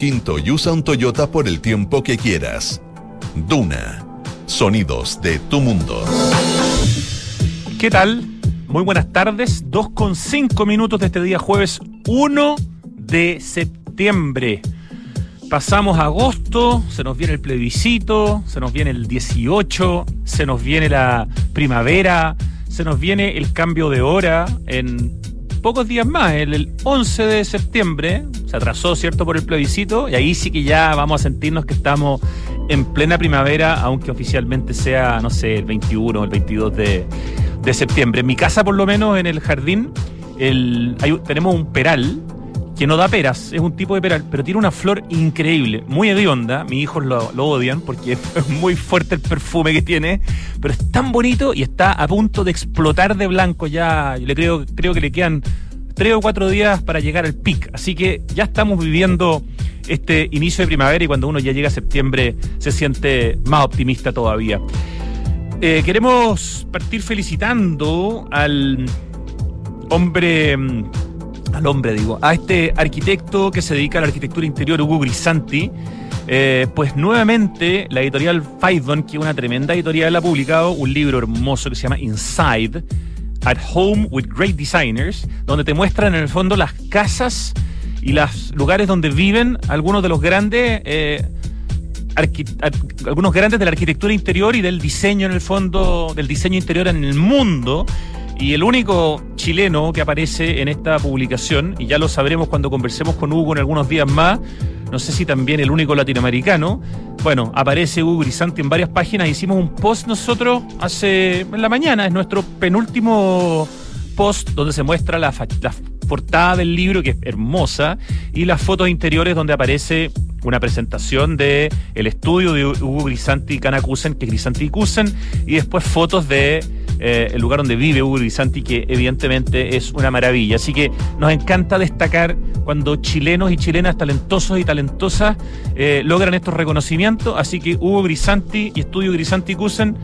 Quinto y usa un Toyota por el tiempo que quieras. Duna. Sonidos de tu mundo. ¿Qué tal? Muy buenas tardes. 2,5 minutos de este día jueves 1 de septiembre. Pasamos agosto, se nos viene el plebiscito, se nos viene el 18, se nos viene la primavera, se nos viene el cambio de hora en pocos días más, el 11 de septiembre, se atrasó, ¿cierto?, por el plebiscito, y ahí sí que ya vamos a sentirnos que estamos en plena primavera, aunque oficialmente sea, no sé, el 21 o el 22 de, septiembre. En mi casa, por lo menos, en el jardín, tenemos un peral que no da peras, es un tipo de peral, pero tiene una flor increíble, muy hedionda, mis hijos lo, lo, odian porque es muy fuerte el perfume que tiene, pero es tan bonito y está a punto de explotar de blanco ya, yo le creo, creo que le quedan tres o cuatro días para llegar al pic, así que ya estamos viviendo este inicio de primavera y cuando uno ya llega a septiembre se siente más optimista todavía. Eh, queremos partir felicitando al hombre mm, al hombre, digo, a este arquitecto que se dedica a la arquitectura interior, Hugo Grisanti. Eh, pues nuevamente la editorial Faidon, que es una tremenda editorial, ha publicado un libro hermoso que se llama Inside, at Home with Great Designers, donde te muestran en el fondo las casas y los lugares donde viven algunos de los grandes... Eh, algunos grandes de la arquitectura interior y del diseño en el fondo, del diseño interior en el mundo, y el único chileno que aparece en esta publicación, y ya lo sabremos cuando conversemos con Hugo en algunos días más, no sé si también el único latinoamericano, bueno, aparece Hugo Grisanti en varias páginas, hicimos un post nosotros hace, en la mañana, es nuestro penúltimo post donde se muestra la, la portada del libro, que es hermosa, y las fotos interiores donde aparece una presentación de el estudio de Hugo Grisanti Canacusen, que es Grisanti Kusen, y después fotos de eh, el lugar donde vive Hugo Grisanti, que evidentemente es una maravilla. Así que nos encanta destacar cuando chilenos y chilenas talentosos y talentosas eh, logran estos reconocimientos. Así que Hugo Grisanti y Estudio Grisanti Kusen,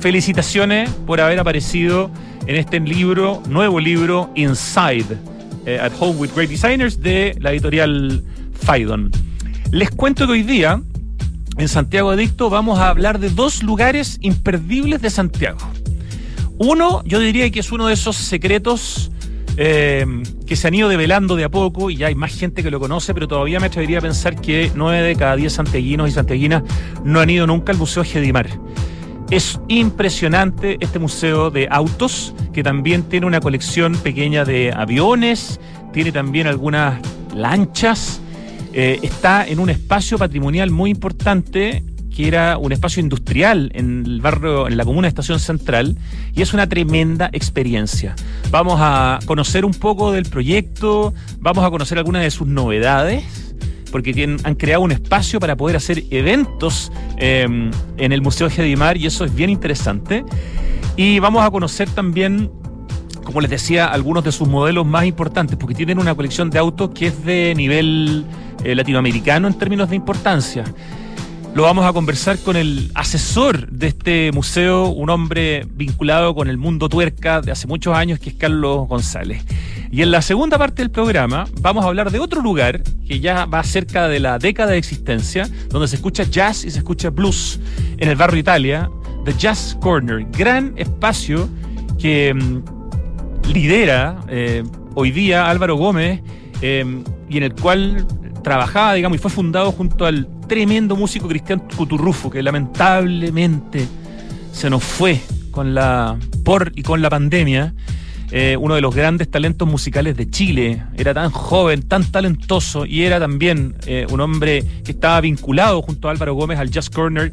felicitaciones por haber aparecido en este libro, nuevo libro, Inside, eh, at Home with Great Designers, de la editorial Faidon. Les cuento que hoy día, en Santiago Adicto, vamos a hablar de dos lugares imperdibles de Santiago. Uno, yo diría que es uno de esos secretos eh, que se han ido develando de a poco y ya hay más gente que lo conoce, pero todavía me atrevería a pensar que nueve de cada diez santiaguinos y santiaguinas no han ido nunca al Museo Gedimar. Es impresionante este museo de autos, que también tiene una colección pequeña de aviones, tiene también algunas lanchas, eh, está en un espacio patrimonial muy importante que era un espacio industrial en el barrio, en la comuna de Estación Central, y es una tremenda experiencia. Vamos a conocer un poco del proyecto, vamos a conocer algunas de sus novedades, porque tienen, han creado un espacio para poder hacer eventos em, en el Museo Gedimar, y eso es bien interesante. Y vamos a conocer también como les decía, algunos de sus modelos más importantes, porque tienen una colección de autos que es de nivel eh, latinoamericano en términos de importancia. Lo vamos a conversar con el asesor de este museo, un hombre vinculado con el mundo tuerca de hace muchos años, que es Carlos González. Y en la segunda parte del programa vamos a hablar de otro lugar que ya va cerca de la década de existencia, donde se escucha jazz y se escucha blues en el barrio Italia, The Jazz Corner, gran espacio que mm, lidera eh, hoy día Álvaro Gómez eh, y en el cual trabajaba, digamos, y fue fundado junto al tremendo músico Cristian Cuturrufo, que lamentablemente se nos fue con la por y con la pandemia. Eh, uno de los grandes talentos musicales de Chile. Era tan joven, tan talentoso y era también eh, un hombre que estaba vinculado junto a Álvaro Gómez al Jazz Corner.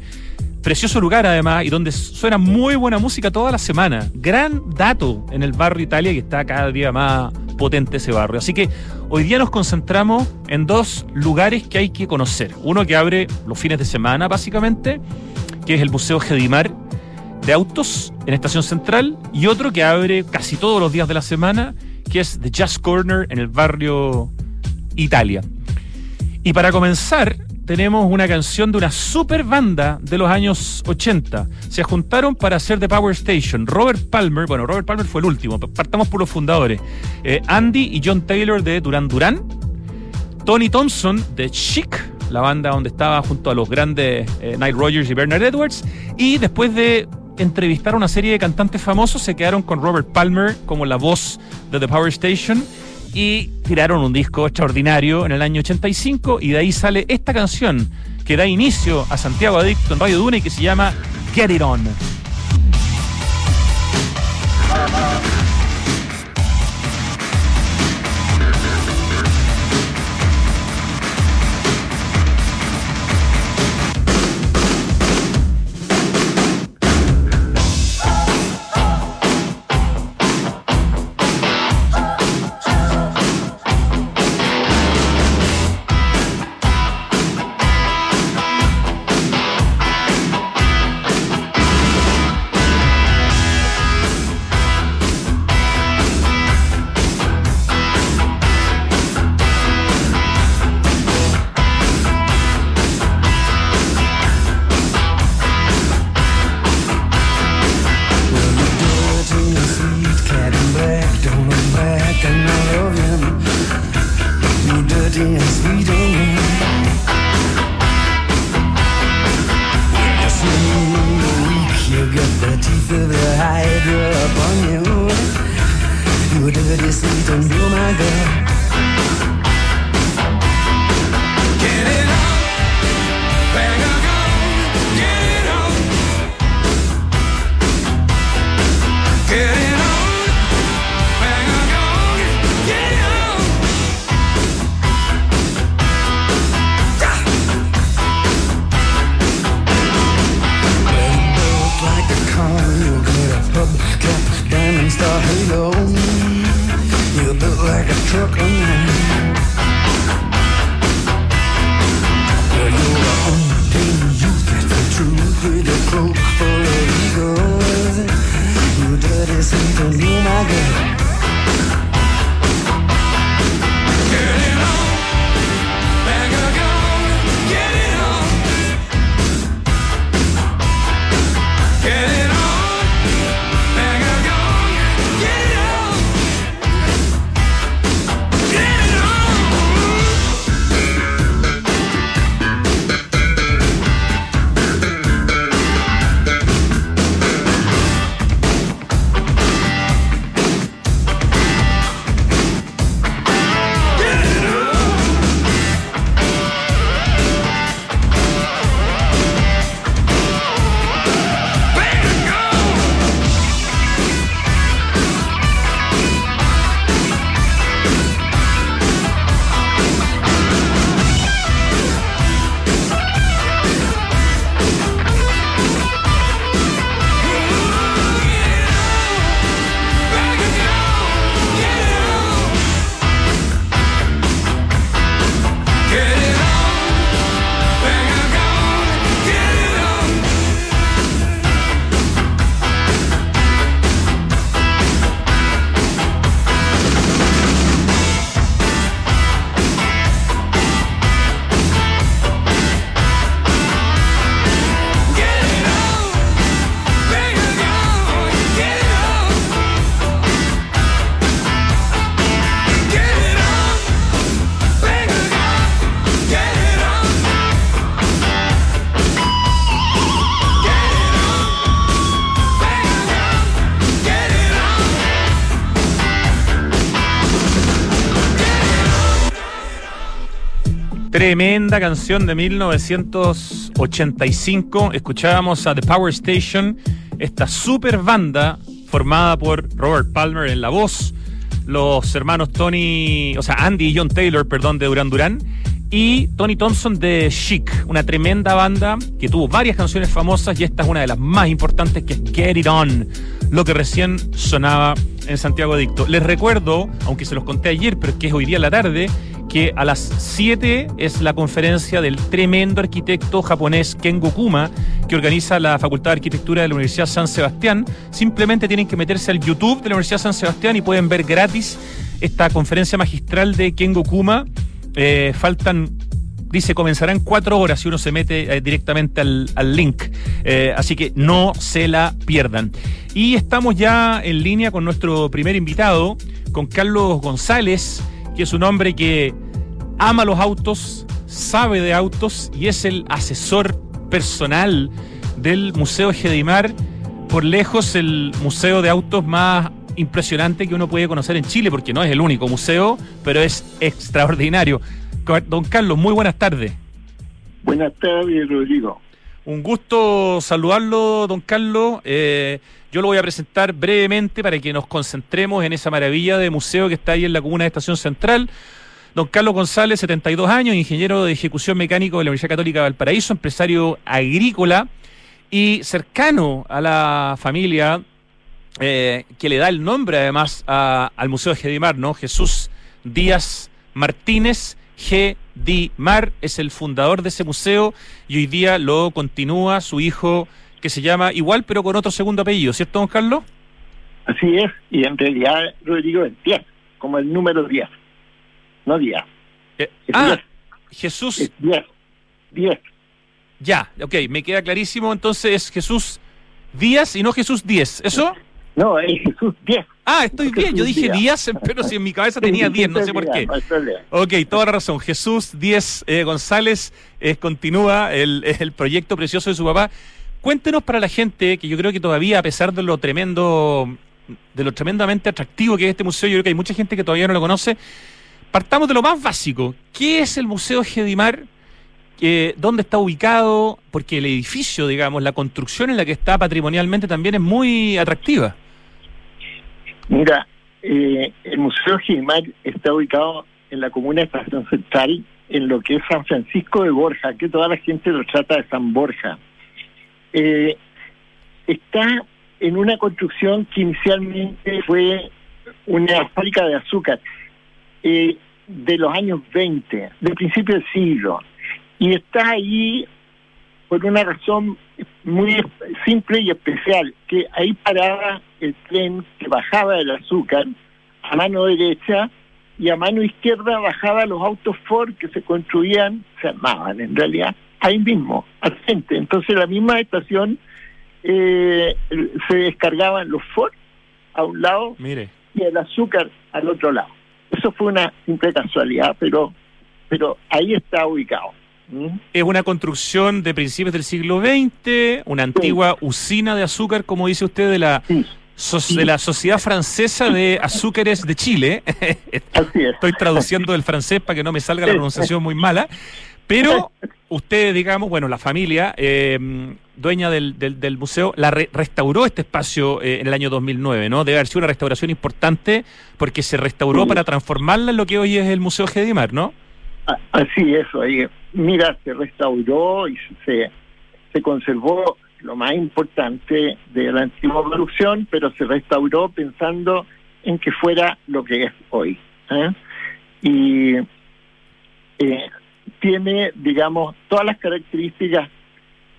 Precioso lugar además y donde suena muy buena música toda la semana. Gran dato en el barrio Italia que está cada día más potente ese barrio. Así que hoy día nos concentramos en dos lugares que hay que conocer. Uno que abre los fines de semana, básicamente, que es el Museo Gedimar de Autos en Estación Central, y otro que abre casi todos los días de la semana, que es The Jazz Corner en el barrio Italia. Y para comenzar, tenemos una canción de una super banda de los años 80. Se juntaron para hacer The Power Station. Robert Palmer, bueno, Robert Palmer fue el último, partamos por los fundadores. Eh, Andy y John Taylor de Duran Duran. Tony Thompson de Chic, la banda donde estaba junto a los grandes eh, Rogers y Bernard Edwards. Y después de entrevistar a una serie de cantantes famosos, se quedaron con Robert Palmer como la voz de The Power Station y tiraron un disco extraordinario en el año 85 y de ahí sale esta canción que da inicio a Santiago Adicto en Radio Duna y que se llama Get It On. Tremenda canción de 1985. Escuchábamos a The Power Station, esta super banda formada por Robert Palmer en la voz, los hermanos Tony, o sea, Andy y John Taylor, perdón, de Duran Duran, y Tony Thompson de Chic, una tremenda banda que tuvo varias canciones famosas y esta es una de las más importantes que es Get It On, lo que recién sonaba en Santiago Adicto. Les recuerdo, aunque se los conté ayer, pero es que es hoy día en la tarde, que a las 7 es la conferencia del tremendo arquitecto japonés Ken Gokuma, que organiza la Facultad de Arquitectura de la Universidad San Sebastián. Simplemente tienen que meterse al YouTube de la Universidad San Sebastián y pueden ver gratis esta conferencia magistral de Ken Gokuma. Eh, faltan dice comenzará en cuatro horas si uno se mete eh, directamente al, link. Eh, así que no se la pierdan. Y estamos ya en línea con nuestro primer invitado, con Carlos González es un hombre que ama los autos, sabe de autos y es el asesor personal del Museo Gedimar, por lejos el museo de autos más impresionante que uno puede conocer en Chile, porque no es el único museo, pero es extraordinario. Don Carlos, muy buenas tardes. Buenas tardes, Rodrigo. Un gusto saludarlo, don Carlos. Eh, yo lo voy a presentar brevemente para que nos concentremos en esa maravilla de museo que está ahí en la comuna de Estación Central. Don Carlos González, 72 años, ingeniero de ejecución mecánico de la Universidad Católica de Valparaíso, empresario agrícola y cercano a la familia eh, que le da el nombre además al Museo de Gedimar, ¿no? Jesús Díaz Martínez. G. Mar es el fundador de ese museo y hoy día lo continúa su hijo que se llama igual pero con otro segundo apellido, ¿cierto, don Carlos? Así es, y en realidad Rodrigo es 10, como el número 10, no 10. Eh, ah, Jesús. 10, 10. Ya, ok, me queda clarísimo, entonces es Jesús Díaz y no Jesús 10, ¿eso? No, es Jesús 10. Ah, estoy bien. Yo dije Díaz, pero si en mi cabeza tenía 10, no sé por qué. Ok, toda la razón. Jesús Díaz eh, González eh, continúa el, el proyecto precioso de su papá. Cuéntenos para la gente que yo creo que todavía, a pesar de lo tremendo, de lo tremendamente atractivo que es este museo, yo creo que hay mucha gente que todavía no lo conoce. Partamos de lo más básico. ¿Qué es el Museo Gedimar? Eh, ¿Dónde está ubicado? Porque el edificio, digamos, la construcción en la que está patrimonialmente también es muy atractiva. Mira, eh, el Museo Gedimar está ubicado en la comuna de Estación Central, en lo que es San Francisco de Borja, que toda la gente lo trata de San Borja. Eh, está en una construcción que inicialmente fue una fábrica de azúcar eh, de los años 20, del principio del siglo, y está ahí por una razón muy simple y especial, que ahí paraba el tren que bajaba del azúcar a mano derecha y a mano izquierda bajaba los autos Ford que se construían, se armaban en realidad, ahí mismo, al frente. Entonces, la misma estación eh, se descargaban los Ford a un lado y el azúcar al otro lado. Eso fue una simple casualidad, pero, pero ahí está ubicado. Es una construcción de principios del siglo XX, una antigua usina de azúcar, como dice usted, de la de la Sociedad Francesa de Azúcares de Chile. Estoy traduciendo del francés para que no me salga la pronunciación muy mala. Pero usted, digamos, bueno, la familia eh, dueña del, del, museo, la restauró este espacio eh, en el año 2009, ¿no? Debe haber sido una restauración importante porque se restauró para transformarla en lo que hoy es el Museo Gedimar, ¿no? Así es, ahí. Mira, se restauró y se, se conservó lo más importante de la antigua producción, pero se restauró pensando en que fuera lo que es hoy. ¿eh? Y eh, tiene, digamos, todas las características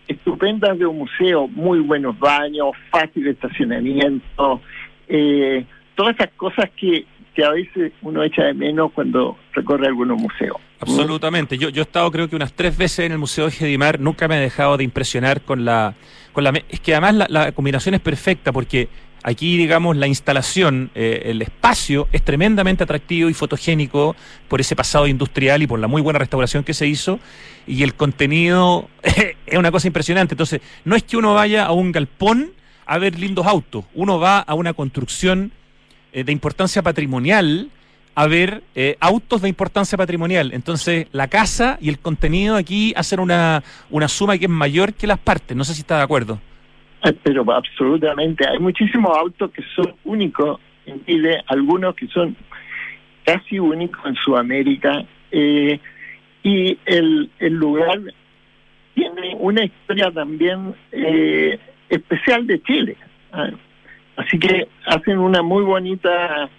estupendas de un museo, muy buenos baños, fácil estacionamiento, eh, todas esas cosas que, que a veces uno echa de menos cuando recorre algunos museos. Absolutamente. Yo, yo he estado creo que unas tres veces en el Museo de Gedimar, nunca me he dejado de impresionar con la... Con la es que además la, la combinación es perfecta porque Aquí, digamos, la instalación, eh, el espacio es tremendamente atractivo y fotogénico por ese pasado industrial y por la muy buena restauración que se hizo. Y el contenido es una cosa impresionante. Entonces, no es que uno vaya a un galpón a ver lindos autos, uno va a una construcción eh, de importancia patrimonial a ver eh, autos de importancia patrimonial. Entonces, la casa y el contenido aquí hacen una, una suma que es mayor que las partes. No sé si está de acuerdo. Pero absolutamente, hay muchísimos autos que son únicos en Chile, algunos que son casi únicos en Sudamérica, eh, y el, el lugar tiene una historia también eh, especial de Chile. ¿ah? Así que hacen una muy bonita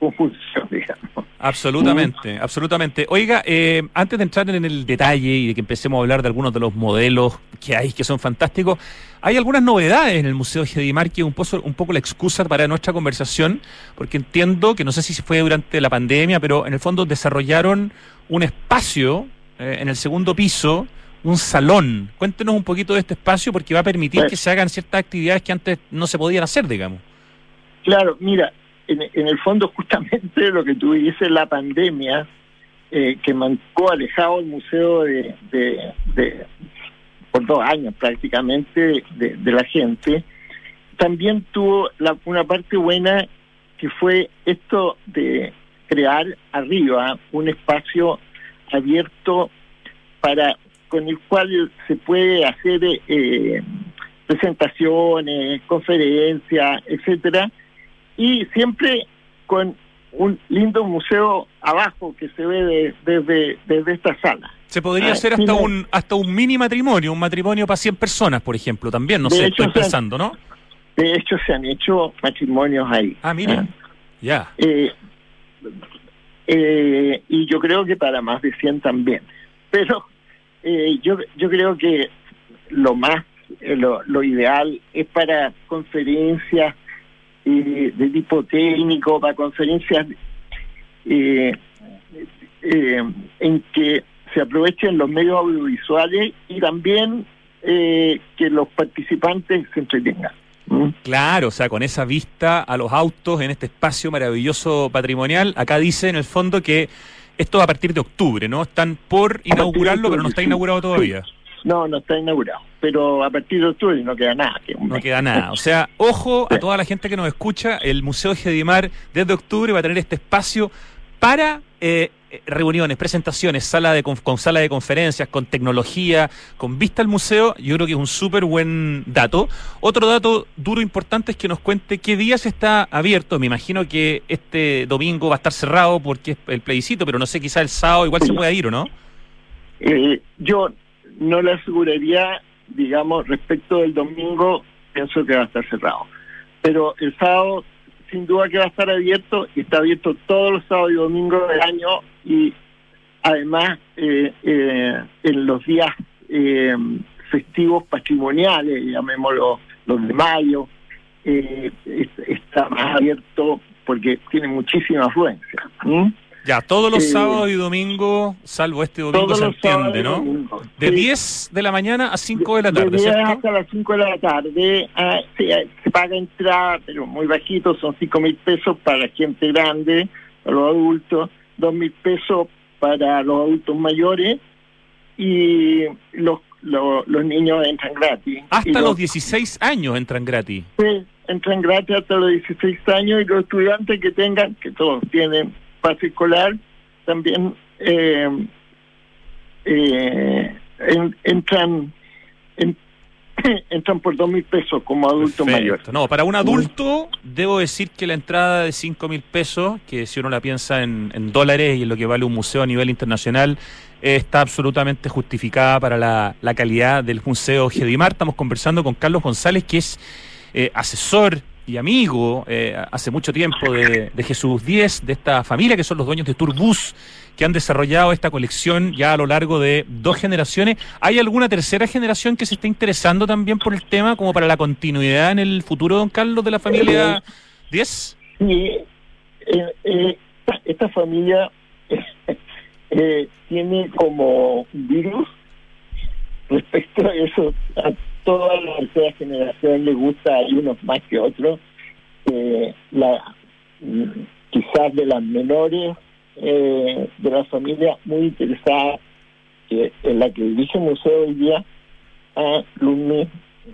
confusión, digamos. Absolutamente, absolutamente. Oiga, eh, antes de entrar en el detalle y de que empecemos a hablar de algunos de los modelos que hay que son fantásticos, hay algunas novedades en el Museo Gedimar que es un poco, un poco la excusa para nuestra conversación, porque entiendo que no sé si fue durante la pandemia, pero en el fondo desarrollaron un espacio eh, en el segundo piso, un salón. Cuéntenos un poquito de este espacio porque va a permitir pues que se hagan ciertas actividades que antes no se podían hacer, digamos. Claro, mira, en, el fondo justamente lo que tú la pandemia eh, que mantuvo alejado el museo de, de, por dos años prácticamente de, la gente, también tuvo la, una parte buena que fue esto de crear arriba un espacio abierto para con el cual se puede hacer eh, presentaciones, conferencias, etcétera, y siempre con un lindo museo abajo que se ve desde, desde esta sala. Se podría ah, hacer hasta un hasta un mini matrimonio, un matrimonio para 100 personas, por ejemplo, también, no sé, estoy pensando, ¿no? De hecho, se han hecho matrimonios ahí. Ah, mira, ah. ya. Eh, eh, y yo creo que para más de 100 también. Pero eh, yo, yo creo que lo más, lo, lo ideal es para conferencias de tipo técnico, para conferencias eh, eh, en que se aprovechen los medios audiovisuales y también eh, que los participantes se entretengan. Claro, o sea, con esa vista a los autos en este espacio maravilloso patrimonial, acá dice en el fondo que esto va a partir de octubre, ¿no? Están por inaugurarlo, pero no está inaugurado todavía. No, no está inaugurado. Pero a partir de octubre no queda nada. no queda nada. O sea, ojo a toda la gente que nos escucha, el Museo Gedimar desde octubre va a tener este espacio para eh, reuniones, presentaciones, sala de con sala de conferencias, con tecnología, con vista al museo, yo creo que es un súper buen dato. Otro dato duro importante es que nos cuente qué días está abierto. Me imagino que este domingo va a estar cerrado porque es el plebiscito, pero no sé, quizá el sábado igual se puede ir o no. Eh, yo no le aseguraría, digamos, respecto del domingo, pienso que va a estar cerrado. Pero el sábado, sin duda que va a estar abierto, y está abierto todos los sábados y domingos del año, y además eh, eh, en los días eh, festivos patrimoniales, llamémoslo los de mayo, está más abierto porque tiene muchísima afluencia. Ya, todos los sábados y domingos, salvo este domingo se entiende, ¿no? De 10 de la mañana a 5 de la tarde, de 10 hasta las 5 de la tarde. Ah, se, paga entrada, pero muy bajito, son 5 mil pesos para gente grande, para los adultos, 2 mil pesos para los adultos mayores y los, los, niños entran gratis. Hasta los, 16 años entran gratis. Sí, entran gratis hasta los 16 años y los estudiantes que tengan, que todos tienen pase escolar también eh, eh, entran entran por dos mil pesos como adulto mayor. No, para un adulto debo decir que la entrada de cinco mil pesos, que si uno la piensa en, en, dólares y en lo que vale un museo a nivel internacional, está absolutamente justificada para la, la calidad del Museo Gedimar. Estamos conversando con Carlos González, que es eh, asesor y amigo eh, hace mucho tiempo de, Jesús Díez, de esta familia que son los dueños de Turbus, que han desarrollado esta colección ya a lo largo de dos generaciones. ¿Hay alguna tercera generación que se esté interesando también por el tema como para la continuidad en el futuro, don Carlos, de la familia Díez? Sí, eh, eh, esta familia tiene como virus respecto a eso, toda la tercera generación le gusta, hay unos más que otros, eh, la, quizás de las menores eh, de la familia muy interesada en la que dirige el museo hoy día, a Lumi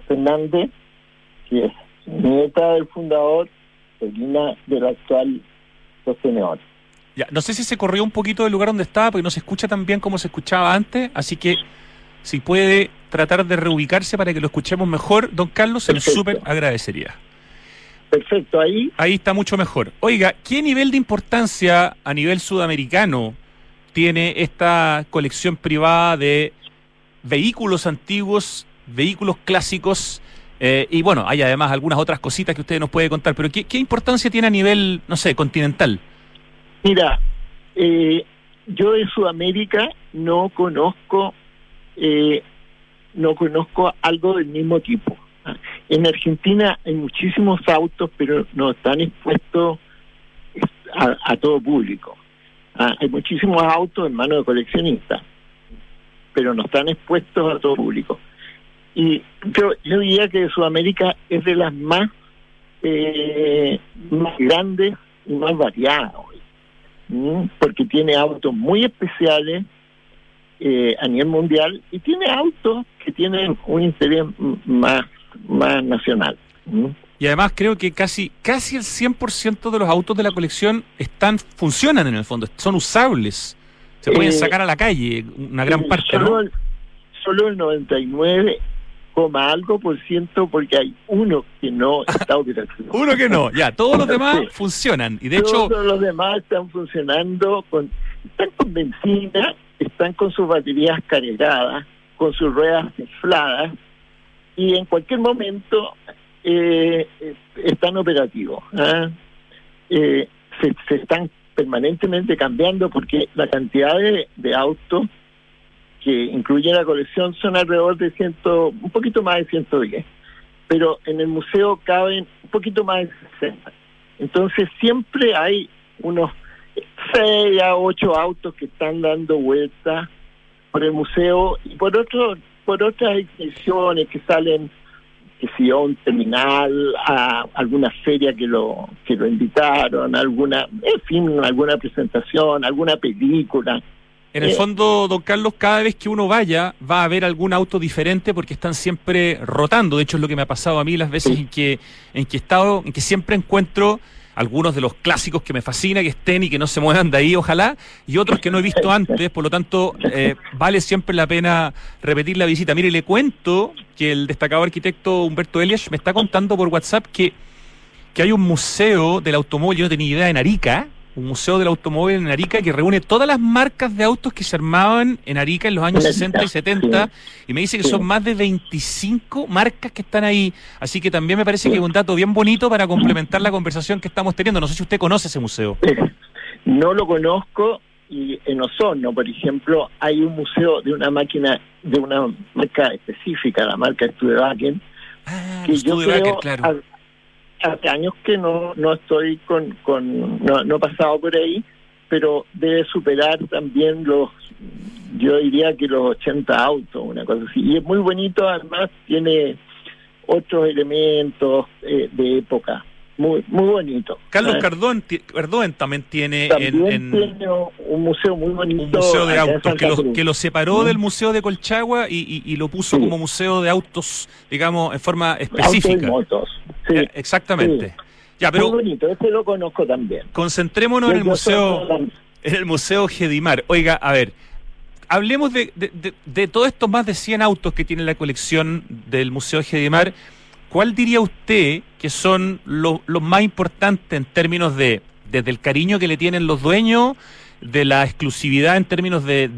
Fernández, que es nieta del fundador, sobrina del actual sostenedor. Ya, no sé si se corrió un poquito del lugar donde estaba, porque no se escucha tan bien como se escuchaba antes, así que si puede tratar de reubicarse para que lo escuchemos mejor, don Carlos, se lo súper agradecería. Perfecto, ahí. Ahí está mucho mejor. Oiga, ¿qué nivel de importancia a nivel sudamericano tiene esta colección privada de vehículos antiguos, vehículos clásicos? Eh, y bueno, hay además algunas otras cositas que usted nos puede contar, pero ¿qué, importancia tiene a nivel, no sé, continental? Mira, eh, yo de Sudamérica no conozco eh, no conozco algo del mismo tipo. En Argentina hay muchísimos autos, pero no están expuestos a, todo público. Ah, hay muchísimos autos en manos de coleccionistas, pero no están expuestos a todo público. Y yo, yo diría que Sudamérica es de las más, eh, más grandes y más variadas hoy. porque tiene autos muy especiales eh, a nivel mundial y tiene autos que tienen un interés más, más nacional. Y además creo que casi casi el 100% de los autos de la colección están funcionan en el fondo, son usables. Se pueden eh, sacar a la calle una gran parte, solo El, solo el 99 coma algo por ciento porque hay uno que no está operativo. uno que no, ya, todos los demás funcionan y de todos hecho los demás están funcionando con están con benzina, están con sus baterías cargadas, con sus ruedas infladas y en cualquier momento eh, están operativos. ¿ah? Eh, se, están permanentemente cambiando porque la cantidad de, autos que incluye la colección son alrededor de ciento, un poquito más de 110, pero en el museo caben un poquito más de 60. Entonces siempre hay unos 6 a 8 autos que están dando vueltas por el museo y por otro, por otras exhibiciones que salen que si un terminal, a alguna feria que lo que lo invitaron, alguna, en fin, alguna presentación, alguna película. En el eh, fondo, don Carlos, cada vez que uno vaya, va a ver algún auto diferente porque están siempre rotando. De hecho, es lo que me ha pasado a mí las veces en que en que he estado, en que siempre encuentro algunos de los clásicos que me fascina que estén y que no se muevan de ahí, ojalá, y otros que no he visto antes, por lo tanto, eh, vale siempre la pena repetir la visita. Mire, le cuento que el destacado arquitecto Humberto Elias me está contando por WhatsApp que, que hay un museo del automóvil, yo no tenía idea, en Arica, un museo del automóvil en Arica que reúne todas las marcas de autos que se armaban en Arica en los años 60 y 70 y me dice que son más de 25 marcas que están ahí. Así que también me parece que es un dato bien bonito para complementar la conversación que estamos teniendo. No sé si usted conoce ese museo. No lo conozco y en Osorno, por ejemplo, hay un museo de una máquina, de una marca específica, la marca Studebaker, ah, que yo creo, claro hace años que no, no estoy con, con no, no he pasado por ahí, pero debe superar también los, yo diría que los 80 autos, una cosa así. Y es muy bonito, además tiene otros elementos eh, de época. Muy, muy bonito. Carlos Cardón, Cardón también tiene, en, tiene un museo muy bonito. Un museo de autos que lo, que lo separó del Museo de Colchagua y, y, lo puso como museo de autos, digamos, en forma específica. motos. Eh, exactamente. Ya, pero Muy bonito, este lo conozco también. Concentrémonos en el museo, en el museo Gedimar. Oiga, a ver, hablemos de, de, de, todos estos más de 100 autos que tiene la colección del Museo Gedimar. ¿Cuál diría usted que son los más importantes en términos de desde el cariño que le tienen los dueños, de la exclusividad en términos de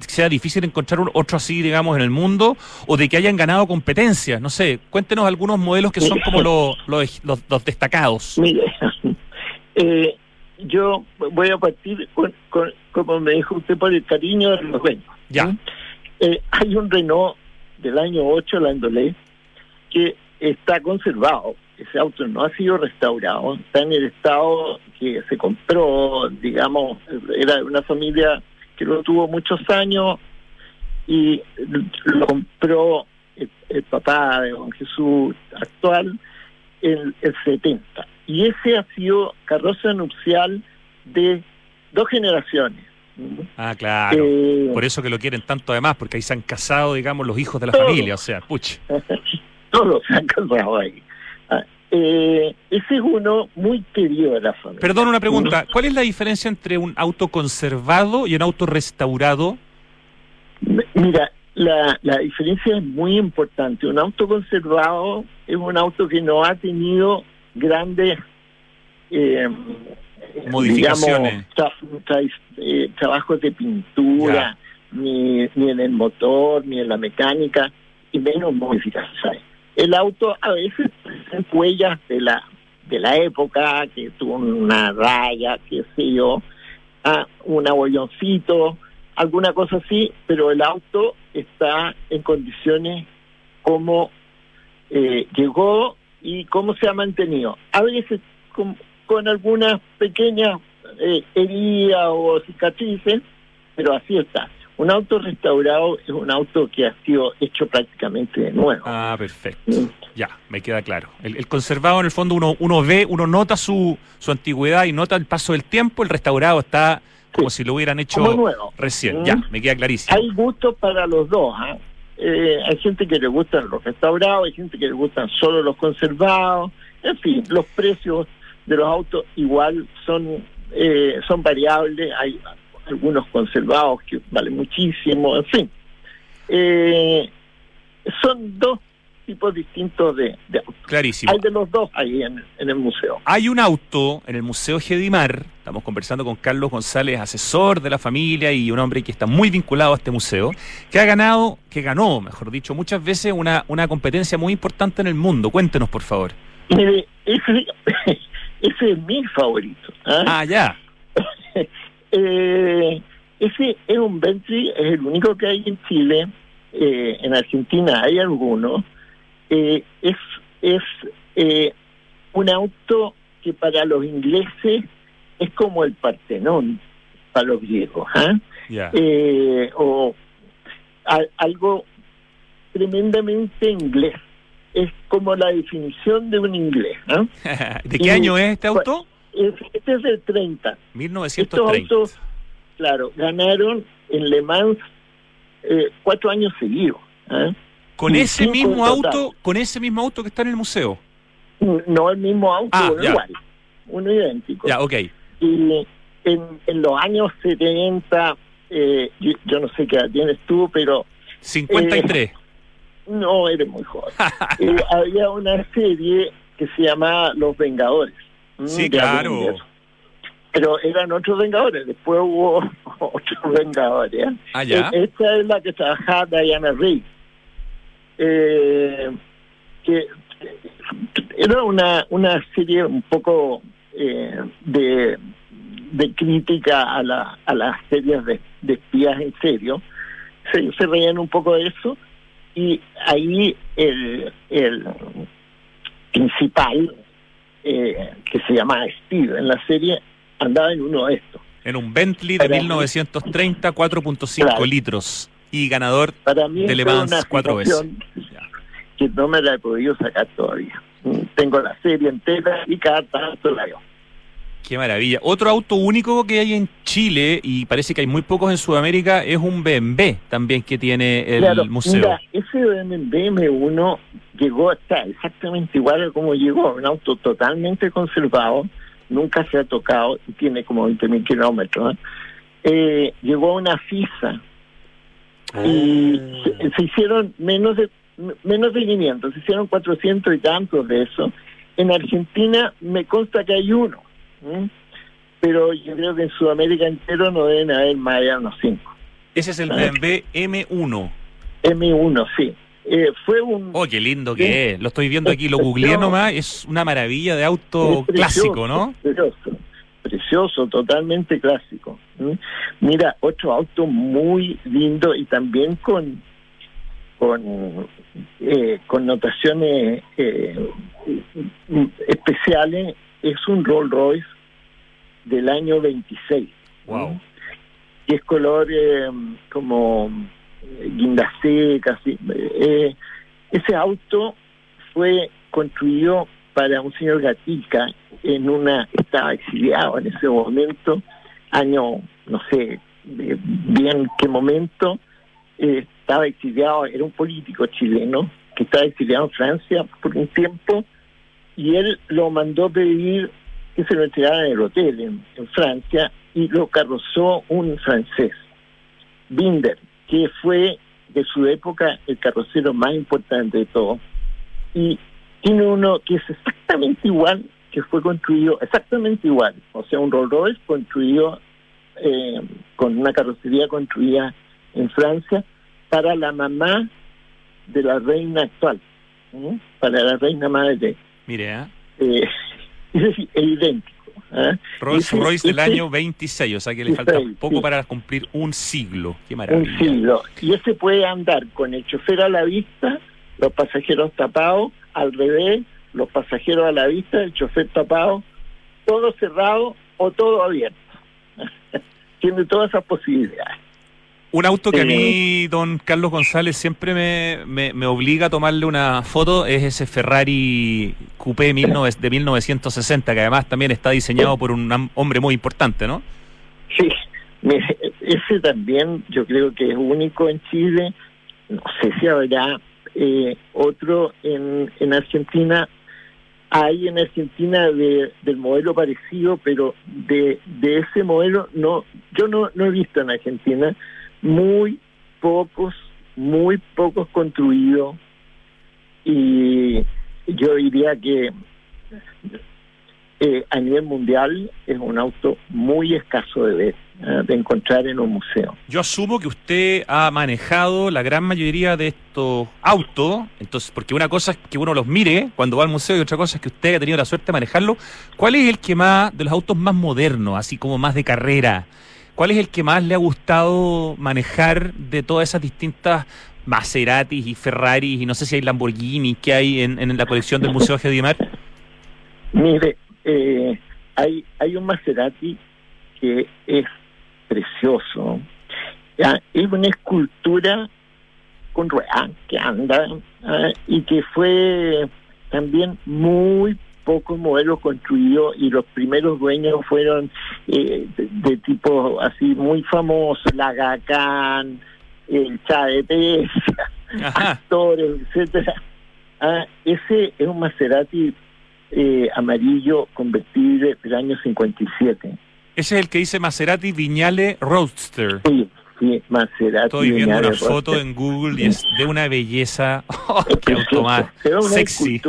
sea difícil encontrar un, otro así, digamos, en el mundo, o de que hayan ganado competencias. No sé, cuéntenos algunos modelos que son como los, los, destacados. Mire, eh, yo voy a partir, con, como me dijo usted, por el cariño de los dueños. Ya. Eh, hay un Renault del año 8, la Endolé, que está conservado. Ese auto no ha sido restaurado, está en el estado que se compró, digamos, era de una familia que lo tuvo muchos años y lo compró el, papá de Juan Jesús actual en el 70. Y ese ha sido carroza nupcial de dos generaciones. Ah, claro. Eh, Por eso que lo quieren tanto además, porque ahí se han casado, digamos, los hijos de la familia, o sea, puch. todos se han casado ahí. Eh, ese es uno muy querido de la familia. Perdón, una pregunta. ¿Cuál es la diferencia entre un auto conservado y un auto restaurado? Mira, la, la diferencia es muy importante. Un auto conservado es un auto que no ha tenido grandes eh, modificaciones, eh, trabajos de pintura, ni, ni en el motor, ni en la mecánica, y menos modificaciones el auto a veces presenta huellas de la de la época, que tuvo una raya, qué sé yo, un abolloncito, alguna cosa así, pero el auto está en condiciones como eh, llegó y cómo se ha mantenido. A veces con, con algunas pequeñas eh, heridas o cicatrices, pero así está. Un auto restaurado es un auto que ha sido hecho prácticamente de nuevo. Ah, perfecto. Ya, me queda claro. El, conservado, en el fondo, uno, uno ve, uno nota su, su antigüedad y nota el paso del tiempo. El restaurado está como si lo hubieran hecho recién. Ya, me queda clarísimo. Hay gustos para los dos. ¿ah? Eh, hay gente que le gustan los restaurados, hay gente que le gustan solo los conservados. En fin, los precios de los autos igual son eh, son variables. Hay algunos conservados que valen muchísimo. En fin, eh, son dos tipos distintos de, autos. Clarísimo. Hay de los dos ahí en, el museo. Hay un auto en el Museo Gedimar, estamos conversando con Carlos González, asesor de la familia y un hombre que está muy vinculado a este museo, que ha ganado, que ganó, mejor dicho, muchas veces una, una competencia muy importante en el mundo. Cuéntenos, por favor. Mire, ese, es mi favorito. ¿ah? ah, ya. eh, ese es un Bentley, es el único que hay en Chile. Eh, en Argentina hay algunos eh, es, es eh, un auto que para los ingleses es como el Partenón para los griegos, ¿ah? eh, o algo tremendamente inglés. Es como la definición de un inglés. ¿De qué año es este auto? Este es del 30. 1930. Estos autos, claro, ganaron en Le Mans cuatro años seguidos. ¿ah? con ese mismo auto, con ese mismo auto que está en el museo. No el mismo auto, ah, uno igual, uno idéntico. Ya, ok. Y en, en los años 70, eh, yo, no sé qué edad tienes tú, pero... 53. Eh, no, eres muy joven. Eh, había una serie que se llamaba Los Vengadores. Sí, claro. Pero eran otros Vengadores, después hubo otros Vengadores. Ah, ya. Esta es la que trabajaba Diana Rigg eh, que era una, una serie un poco eh, de, de crítica a, la, a las series de, espías en serio. Se, se reían un poco de eso y ahí el, el principal, eh, que se llamaba Steve en la serie, andaba en uno de estos. En un Bentley de 1930, 4.5 litros y ganador de Le Mans cuatro veces. Que no me la he podido sacar todavía. Tengo la serie entera y cada tanto la veo. Qué maravilla. Otro auto único que hay en Chile, y parece que hay muy pocos en Sudamérica, es un BMW también que tiene el museo. Mira, ese BMW M1 llegó hasta exactamente igual a como llegó, un auto totalmente conservado, nunca se ha tocado, y tiene como 20.000 kilómetros. ¿eh? Eh, llegó a una FISA, y ah. se, hicieron menos de menos de 500, se hicieron 400 y tantos de eso. En Argentina me consta que hay uno, pero yo creo que en Sudamérica entero no deben haber más allá de unos 5. Ese es el BMW M1. M1, sí. Eh, fue un... Oh, qué lindo que es. Lo estoy viendo aquí, lo googleé nomás. Es una maravilla de auto clásico, ¿no? precioso, totalmente clásico. Mira, otro auto muy lindo y también con con eh, connotaciones eh, especiales es un Rolls Royce del año 26. Wow. Y es color eh, como guinda seca. Eh, ese auto fue construido para un señor Gatica en una, estaba exiliado en ese momento, año, no sé bien qué momento, eh, estaba exiliado, era un político chileno que estaba exiliado en Francia por un tiempo y él lo mandó pedir que se lo entregara en el hotel en, Francia y lo carrozó un francés, Binder, que fue de su época el carrocero más importante de todo. Y tiene uno que es exactamente igual que fue construido exactamente igual, o sea, un Rolls Royce construido eh, con una carrocería construida en Francia para la mamá de la reina actual, para la reina madre. Mire, ¿eh? eh es, idéntico. ¿eh? Rolls Royce del año 26, o sea que le falta poco para cumplir un siglo. Qué maravilla. Un siglo. Y ese puede andar con el chofer a la vista, los pasajeros tapados, al revés, los pasajeros a la vista, el chofer tapado, todo cerrado o todo abierto. Tiene todas esas posibilidades. Un auto que a mí, don Carlos González, siempre me, me, obliga a tomarle una foto es ese Ferrari Coupé de 1960, que además también está diseñado por un hombre muy importante, ¿no? Sí, ese también yo creo que es único en Chile. No sé si habrá eh, otro en, en Argentina. Hay en Argentina de, del modelo parecido, pero de, de ese modelo no, yo no, no he visto en Argentina muy pocos, muy pocos construidos y yo diría que eh, a nivel mundial es un auto muy escaso de ver, eh, de encontrar en un museo. Yo asumo que usted ha manejado la gran mayoría de estos autos, entonces, porque una cosa es que uno los mire cuando va al museo y otra cosa es que usted ha tenido la suerte de manejarlo. ¿Cuál es el que más, de los autos más modernos, así como más de carrera, cuál es el que más le ha gustado manejar de todas esas distintas Maseratis y Ferraris y no sé si hay Lamborghini que hay en, la colección del Museo Geodimar? Mire, eh, hay, hay un Maserati que es precioso. Es una escultura con ruedas que anda ah, y que fue también muy poco modelo construido y los primeros dueños fueron eh, de, tipo así muy famosos, la Gacán, el Chávez, actores, etcétera. Ah, ese es un Maserati eh, amarillo convertible del año 57. Ese es el que dice Maserati Viñale Roadster. Sí, sí, Maserati. Estoy viendo una foto en Google y es de una belleza. Oh, ¡Qué sexy!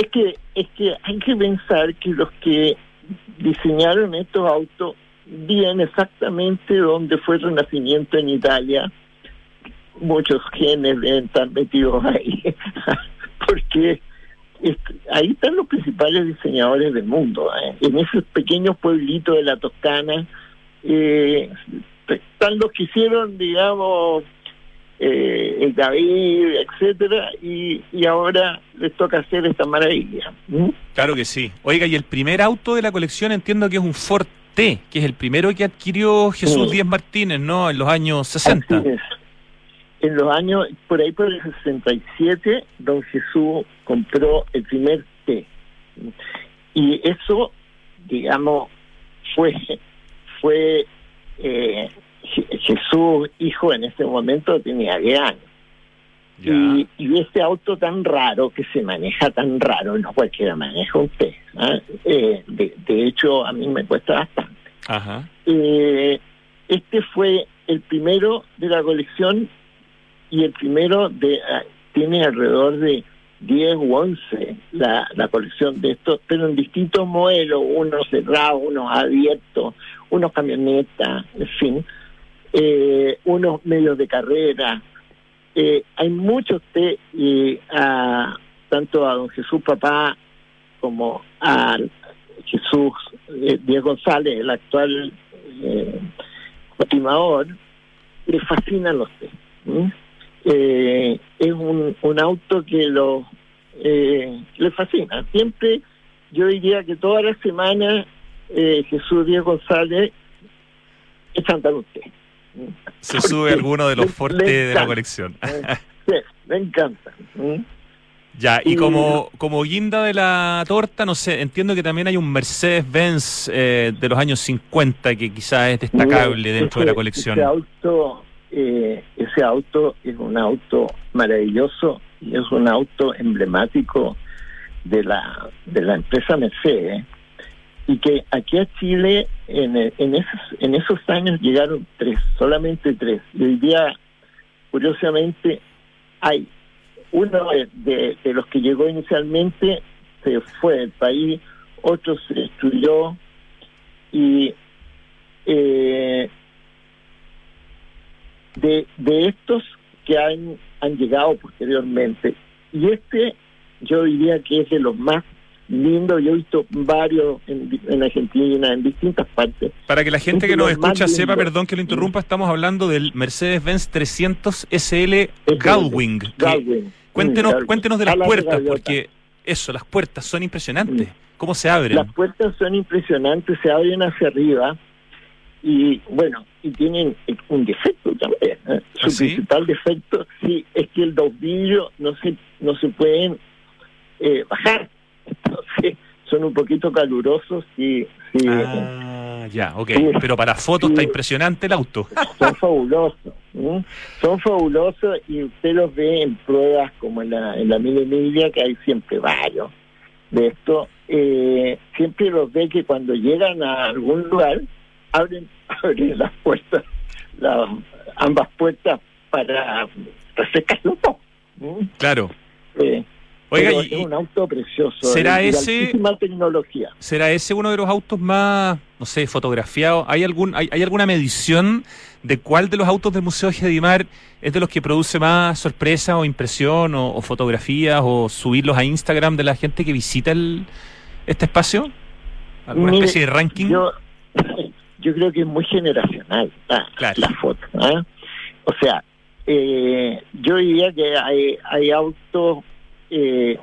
Es que, es que hay que pensar que los que diseñaron estos autos vienen exactamente donde fue el Renacimiento en Italia. Muchos genes deben estar metidos ahí. Porque ahí están los principales diseñadores del mundo. ¿eh? En esos pequeños pueblitos de la Toscana eh, están los que hicieron, digamos, eh, el David, etcétera, y, y ahora les toca hacer esta maravilla. Claro que sí. Oiga, y el primer auto de la colección entiendo que es un Ford T, que es el primero que adquirió Jesús Díaz Martínez, ¿no? En los años 60 en los años, por ahí por el 67, don Jesús compró el primer té. Y eso, digamos, fue, fue eh, Jesús, hijo, en ese momento tenía 10 años. Y, y, este auto tan raro, que se maneja tan raro, no cualquiera maneja té. ¿ah? Eh, de, de, hecho, a mí me cuesta bastante. Ajá. Eh, este fue el primero de la colección y el primero de ah, tiene alrededor de 10 u 11 la, la colección de estos, pero en distintos modelos, unos cerrados, unos abiertos, unos camionetas, en fin, eh, unos medios de carrera. Eh, hay muchos de a, tanto a don Jesús Papá como a Jesús eh, Diego González, el actual eh, continuador, le fascinan los té eh, es un, un auto que lo eh, le fascina. Siempre, yo diría que toda la semana eh, Jesús Díaz González es Santa Lucía. Se sube alguno de los fortes de la colección. sí, me encanta. Ya, y como, como guinda de la torta, no sé, entiendo que también hay un Mercedes-Benz eh, de los años 50 que quizás es destacable dentro de la colección. Ese auto eh, ese auto es un auto maravilloso y es un auto emblemático de la de la empresa Mercedes y que aquí a Chile en, en esos en esos años llegaron tres solamente tres y hoy día curiosamente hay uno de, de los que llegó inicialmente se fue del país otro se destruyó y eh, de, de estos que han, han llegado posteriormente. Y este yo diría que es de los más lindos. Yo he visto varios en, en Argentina, en distintas partes. Para que la gente que nos escucha sepa, perdón que lo interrumpa, estamos hablando del Mercedes-Benz 300 SL Galwing. Cuéntenos, cuéntenos de las puertas, porque eso, las puertas son impresionantes. ¿Cómo se abren? Las puertas son impresionantes, se abren hacia arriba y bueno, y tienen un defecto también. ¿eh? Su ¿Ah, sí? principal defecto sí es que los vidrios no se no se pueden eh, bajar. Entonces son un poquito calurosos y sí, Ah, ya, ok. Sí. Pero para fotos está Sí. impresionante el auto. son fabulosos. Son fabulosos y usted los ve en pruebas como en la, en la Mille Miglia, que hay siempre varios de esto. Eh, siempre los ve que cuando llegan a algún lugar, abren, abren las puertas, las, ambas puertas para un poco. ¿m? Claro. Eh, Oiga, y- es un auto precioso. ¿será ese- tecnología. ¿Será ese uno de los autos más, no sé, fotografiados? ¿Hay, algún, hay, hay alguna medición de cuál de los autos del Museo Gedimar es de los que produce más sorpresa o impresión o, o fotografías o subirlos a Instagram de la gente que visita el, este espacio? ¿Alguna Mire, especie de ranking? Yo, yo creo que es muy generacional la, Claro. la foto. ¿ah? O sea, eh, yo diría que hay, hay autos eh,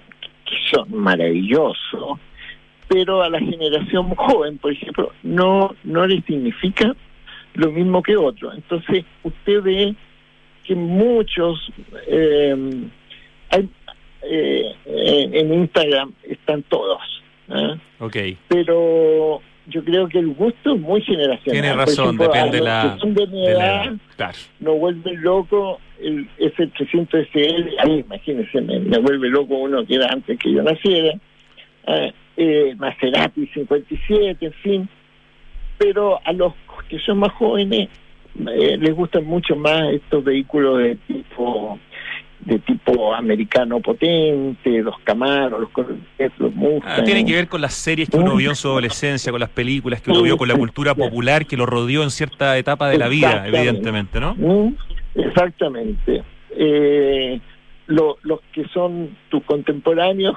que son maravillosos, pero a la generación joven, por ejemplo, no, no le significa lo mismo que otros. Entonces, usted ve que muchos eh, hay, eh, en Instagram están todos. ¿ah? Ok. pero yo creo que el gusto es muy generacional. Tiene razón, ejemplo, depende la- de mi de la edad, edad. Claro. nos vuelve loco el S300 SL. A mí, imagínense, me, me vuelve loco uno que era antes que yo naciera. Ah, eh, Maserati 57, en fin. Pero a los que son más jóvenes eh, les gustan mucho más estos vehículos de tipo de tipo americano potente, los Camaros, los los Mustang. Ah, tiene que ver con las series que uno vio en su adolescencia, con las películas que uno vio, con la cultura popular que lo rodeó en cierta etapa de la vida, evidentemente, ¿no? Exactamente. Eh, lo- los que son tus contemporáneos,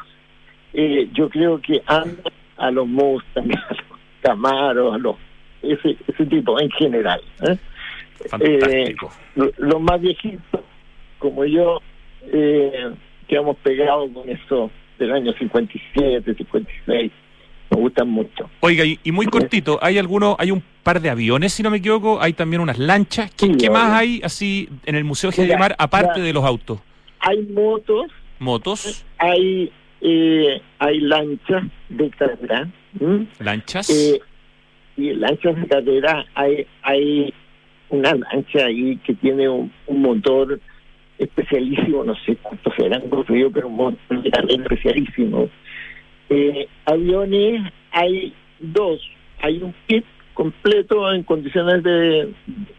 eh, yo creo que andan a los Mustang, a los Camaros, a los ese, ese tipo en general. ¿eh? Fantástico. Lo- Los más viejitos, como yo, eh, quedamos pegados con eso del año 57, 56. Me gustan mucho. Oiga, y, y muy cortito, hay alguno, hay un par de aviones, si no me equivoco, hay también unas lanchas. ¿Qué, Sí, qué más hay así en el Museo Mira, Gedimar, aparte de los autos? Hay motos, Motos, hay eh, hay lanchas de carrera. ¿m? lanchas. Eh, y lanchas de carrera hay hay una lancha ahí que tiene un, un motor especialísimo, no sé cuántos serán construidos, pero un motor de carrera especialísimo. Eh, aviones hay dos, hay un kit completo en condiciones de,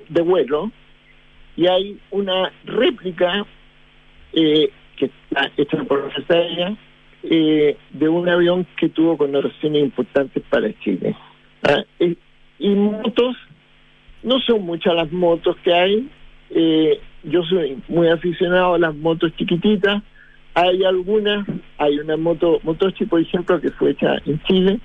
de vuelo y hay una réplica eh, que está hecha por la Fuerza Aérea eh, de un avión que tuvo connotaciones importantes para Chile. Ah, y, y motos, no son muchas las motos que hay. eh, yo soy muy aficionado a las motos chiquititas. Hay algunas, hay una moto, Motochi, por ejemplo, que fue hecha en Chile.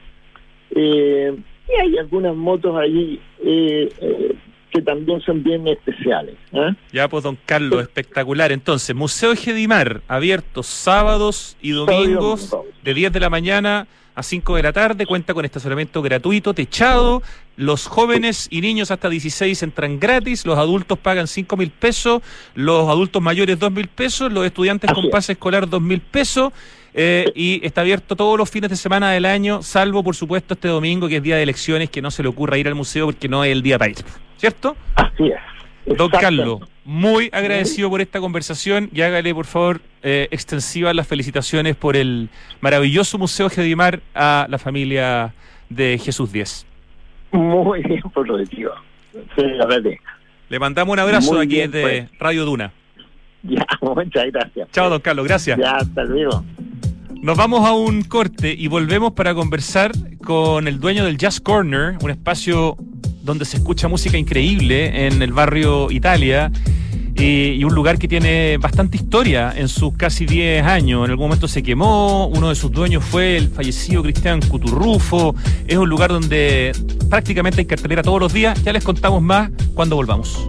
Eh, y hay algunas motos ahí eh, eh, que también son bien especiales. ¿ah? Ya, pues, don Carlos, espectacular. Entonces, Museo Gedimar, abierto sábados y domingos, de 10 de la mañana a 5 de la tarde, cuenta con estacionamiento gratuito, techado. Los jóvenes y niños hasta 16 entran gratis, los adultos pagan 5 mil pesos, los adultos mayores 2 mil pesos, los estudiantes Así con pase escolar 2 mil pesos. Eh, y está abierto todos los fines de semana del año, salvo por supuesto este domingo, que es día de elecciones, que no se le ocurra ir al museo porque no es el día para ir. ¿Cierto? Así es. Don. Carlos, muy agradecido por esta conversación y hágale, por favor, eh, extensivas las felicitaciones por el maravilloso Museo Gedimar a la familia de Jesús Díez. Muy bien por lo de tío. Se le mandamos un abrazo Muy aquí bien, desde Radio Duna. Ya, muchas gracias. Chao, don Carlos, gracias. Ya, hasta luego. Nos vamos a un corte y volvemos para conversar con el dueño del Jazz Corner, un espacio donde se escucha música increíble en el barrio Italia y, un lugar que tiene bastante historia en sus casi 10 años. En algún momento se quemó, uno de sus dueños fue el fallecido Cristian Cuturrufo. Es un lugar donde prácticamente hay cartelera todos los días. Ya les contamos más cuando volvamos.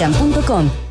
angloamerican.com.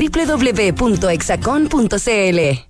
www.exacon.cl.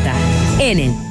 Enel.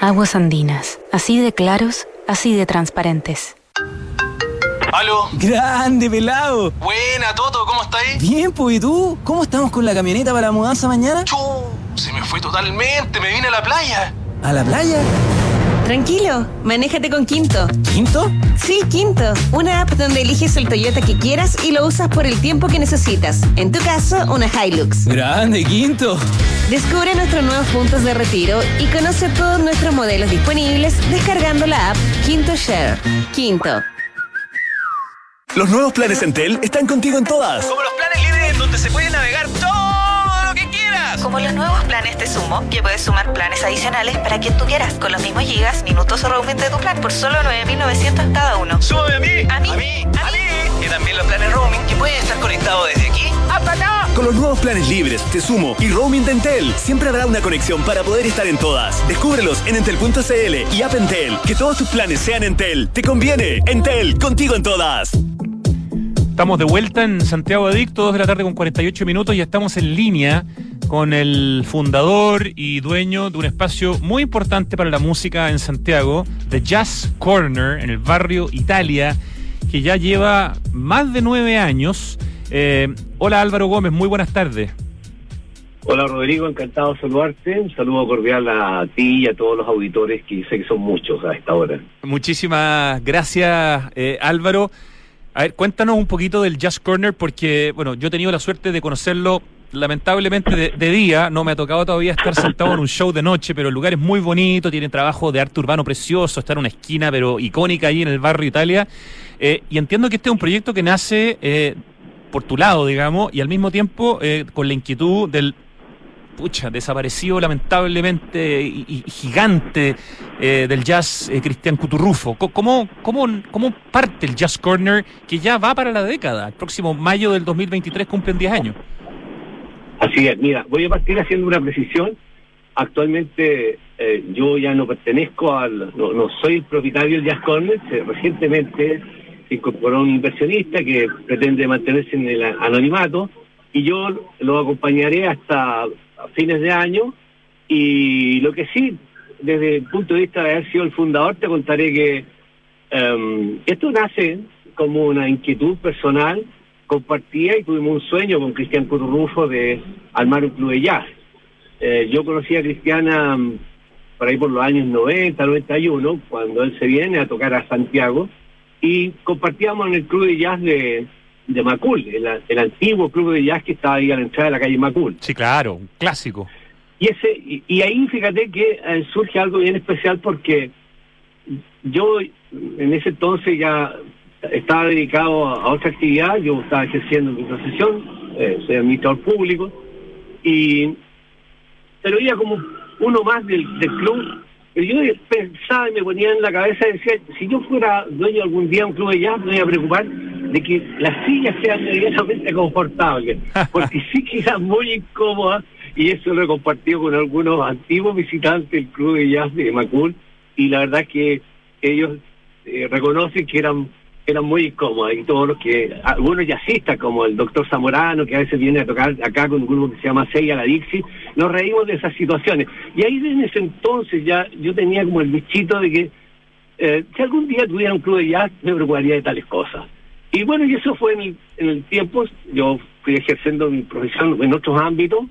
Aguas andinas, así de claros, así de transparentes. ¿Aló? Grande, pelado. Buena, Toto, ¿cómo estáis? Bien, pues, ¿y tú? ¿Cómo estamos con la camioneta para la mudanza mañana? Chu, se me fue totalmente, me vine a la playa. ¿A la playa? Tranquilo, manéjate con Quinto. ¿Quinto? Sí, Quinto. Una app donde eliges el Toyota que quieras y lo usas por el tiempo que necesitas. En tu caso, una Hilux. Grande, Quinto. Descubre nuestros nuevos puntos de retiro y conoce todos nuestros modelos disponibles descargando la app Quinto Share. Quinto. Los nuevos planes Entel están contigo en todas. Como los planes libres donde se puede navegar todo. Como los nuevos planes Te Sumo, que puedes sumar planes adicionales para quien tú quieras, con los mismos gigas, minutos o roaming de tu plan por solo 9.900 cada uno. ¡Súbame a mí! A mí, a mí, a mí. Y también los planes roaming que pueden estar conectados desde aquí hasta acá. Con los nuevos planes libres, Te Sumo y roaming de Entel, siempre habrá una conexión para poder estar en todas. Descúbrelos en entel.cl y App Entel. Que todos tus planes sean Entel. ¿Te conviene? Entel, contigo en todas. Estamos de vuelta en Santiago Adicto, 2 de la tarde con 48 minutos y estamos en línea con el fundador y dueño de un espacio muy importante para la música en Santiago, The Jazz Corner, en el barrio Italia, que ya lleva más de nueve años. Eh, hola Álvaro Gómez, muy buenas tardes. Hola Rodrigo, encantado de saludarte. Un saludo cordial a ti y a todos los auditores que sé que son muchos a esta hora. Muchísimas gracias eh, Álvaro. A ver, cuéntanos un poquito del Jazz Corner porque, bueno, yo he tenido la suerte de conocerlo lamentablemente de, día, no me ha tocado todavía estar sentado en un show de noche, pero el lugar es muy bonito, tiene trabajo de arte urbano precioso, está en una esquina pero icónica ahí en el barrio Italia. Eh, y entiendo que este es un proyecto que nace eh, por tu lado, digamos, y al mismo tiempo eh, con la inquietud del pucha, desaparecido lamentablemente y, gigante eh, del jazz eh, Cristian Cuturrufo. ¿Cómo, cómo, ¿Cómo parte el Jazz Corner que ya va para la década? El próximo mayo del 2023 cumplen 10 años. Así es, mira, voy a partir haciendo una precisión. Actualmente eh, yo ya no pertenezco al, no, soy el propietario del Jazz recientemente se incorporó un inversionista que pretende mantenerse en el anonimato y yo lo acompañaré hasta fines de año y lo que sí, desde el punto de vista de haber sido el fundador, te contaré que em, esto nace como una inquietud personal compartía y tuvimos un sueño con Cristian Cuturrufo de armar un club de jazz. Eh, yo conocí a Cristiana mm, por ahí por los años 90, 91, cuando él se viene a tocar a Santiago, y compartíamos en el club de jazz de, de Macul, el, el antiguo club de jazz que estaba ahí a la entrada de la calle Macul. Sí, claro, un clásico. Y, ese, y, y ahí fíjate que eh, surge algo bien especial porque yo en ese entonces ya estaba dedicado a, a otra actividad, yo estaba ejerciendo mi profesión, eh, soy administrador público, y pero iba como uno más del, del club. Pero yo pensaba y me ponía en la cabeza y decía, si yo fuera dueño algún día de un club de jazz, me iba a preocupar de que las sillas sean medianamente confortables, porque sí que eran muy incómodas, y eso lo he compartido con algunos antiguos visitantes del club de jazz de Macul, y la verdad que ellos eh, reconocen que eran eran muy incómodas y todos los que, algunos jazzistas como el doctor Zamorano, que a veces viene a tocar acá con un grupo que se llama Seiya la Dixie, nos reímos de esas situaciones. Y ahí en ese entonces ya yo tenía como el bichito de que eh, si algún día tuviera un club de jazz, me preocuparía de tales cosas. Y bueno, y eso fue en el, en el tiempo, yo fui ejerciendo mi profesión en otros ámbitos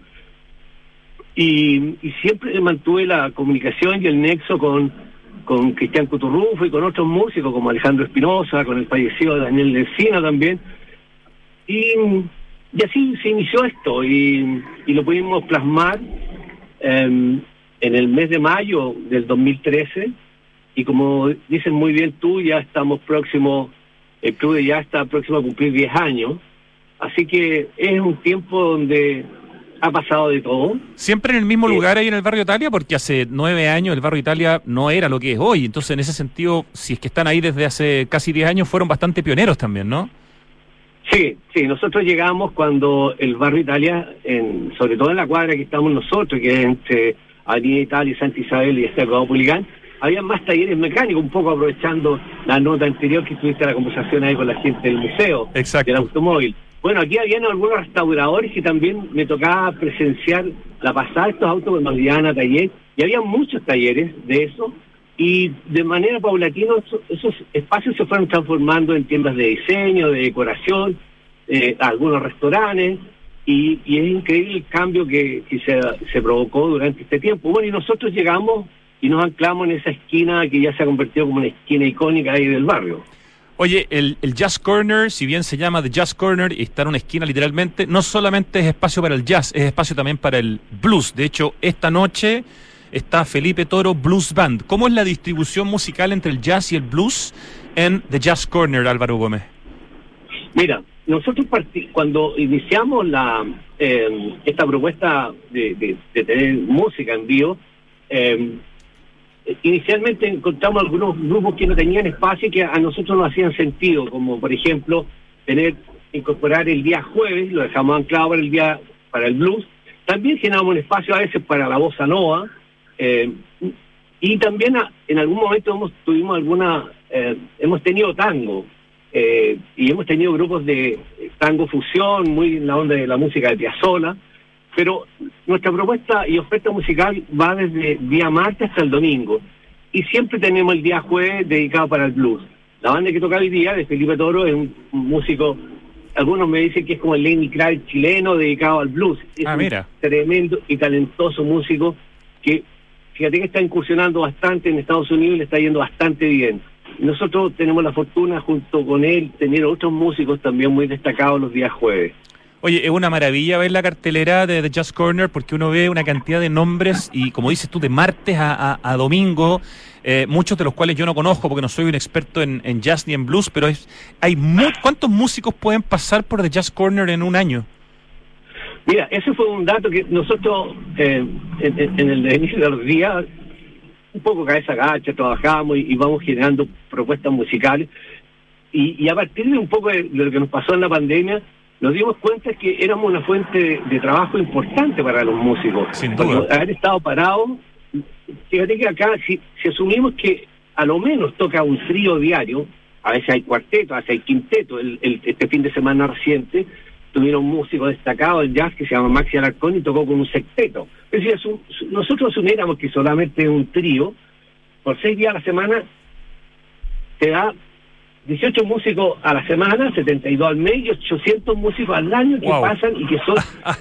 y siempre mantuve la comunicación y el nexo con con Cristian Cuturrufo y con otros músicos como Alejandro Espinosa, con el fallecido Daniel Lencina también. Y, así se inició esto y, y lo pudimos plasmar em, en el mes de mayo del 2013 y como dices muy bien tú, ya estamos próximos, el club ya está próximo a cumplir 10 años, así que es un tiempo donde ha pasado de todo. Siempre en el mismo lugar ahí en el barrio Italia, porque hace nueve años el barrio Italia no era lo que es hoy. Entonces, en ese sentido, si es que están ahí desde hace casi diez años, fueron bastante pioneros también, ¿no? Sí, sí, nosotros llegamos cuando el barrio Italia, en, sobre todo en la cuadra que estamos nosotros, que es entre Avenida Italia, Santa Isabel y Estado Puligán, había más talleres mecánicos, un poco aprovechando la nota anterior que tuviste la conversación ahí con la gente del museo, Exacto. del automóvil. Bueno, aquí habían algunos restauradores que también me tocaba presenciar la pasada de estos autos cuando nos llevaban a taller, y había muchos talleres de eso, y de manera paulatina eso- esos espacios se fueron transformando en tiendas de diseño, de decoración, eh, algunos restaurantes, y, y es increíble el cambio que, se provocó durante este tiempo. Bueno, y nosotros llegamos y nos anclamos en esa esquina que ya se ha convertido como una esquina icónica ahí del barrio. Oye, el, el Jazz Corner, si bien se llama The Jazz Corner y está en una esquina literalmente, no solamente es espacio para el jazz, es espacio también para el blues. De hecho, esta noche está Felipe Toro Blues Band. ¿Cómo es la distribución musical entre el jazz y el blues en The Jazz Corner, Álvaro Gómez? Mira, nosotros cuando iniciamos la eh, esta propuesta de tener música en vivo, eh, inicialmente encontramos algunos grupos que no tenían espacio y que a nosotros nos hacían sentido, como por ejemplo tener incorporar el día jueves, lo dejamos anclado para el día para el blues. También generamos un espacio a veces para la bossa nova. eh, y también en algún momento hemos tuvimos alguna eh, hemos tenido tango eh, y hemos tenido grupos de tango fusión muy en la onda de la música de Piazzolla pero nuestra propuesta y oferta musical va desde día martes hasta el domingo y siempre tenemos el día jueves dedicado para el blues la banda que toca hoy día de Felipe Toro es un, un músico algunos me dicen que es como el Lenny Kravitz chileno dedicado al blues es Ah, un mira. tremendo y talentoso músico que fíjate que está incursionando bastante en Estados Unidos y le está yendo bastante bien. Nosotros tenemos la fortuna junto con él tener otros músicos también muy destacados los días jueves. Oye, es una maravilla ver la cartelera de The Jazz Corner porque uno ve una cantidad de nombres y, como dices tú, de martes a, a- domingo, eh, muchos de los cuales yo no conozco porque no soy un experto en, jazz ni en blues, pero es, hay mu- ¿cuántos músicos pueden pasar por The Jazz Corner en un año? Mira, ese fue un dato que nosotros eh, en el inicio de los días, un poco cabeza gacha, trabajamos y, y vamos generando propuestas musicales. Y, y a partir de un poco de lo que nos pasó en la pandemia, nos dimos cuenta que éramos una fuente de, de trabajo importante para los músicos. Sin Porque duda. Haber estado parados, fíjate que acá, si, si asumimos que a lo menos toca un trío diario, a veces hay cuarteto, a veces hay quinteto, el, el- este fin de semana reciente tuvieron un músico destacado en jazz que se llama Maxi Alarcón y tocó con un sexteto. Es decir, asu- su- nosotros asumiéramos que solamente un trío, por seis días a la semana, te da 18 músicos a la semana, 72 al mes y 800 músicos al año que Wow. pasan y que son...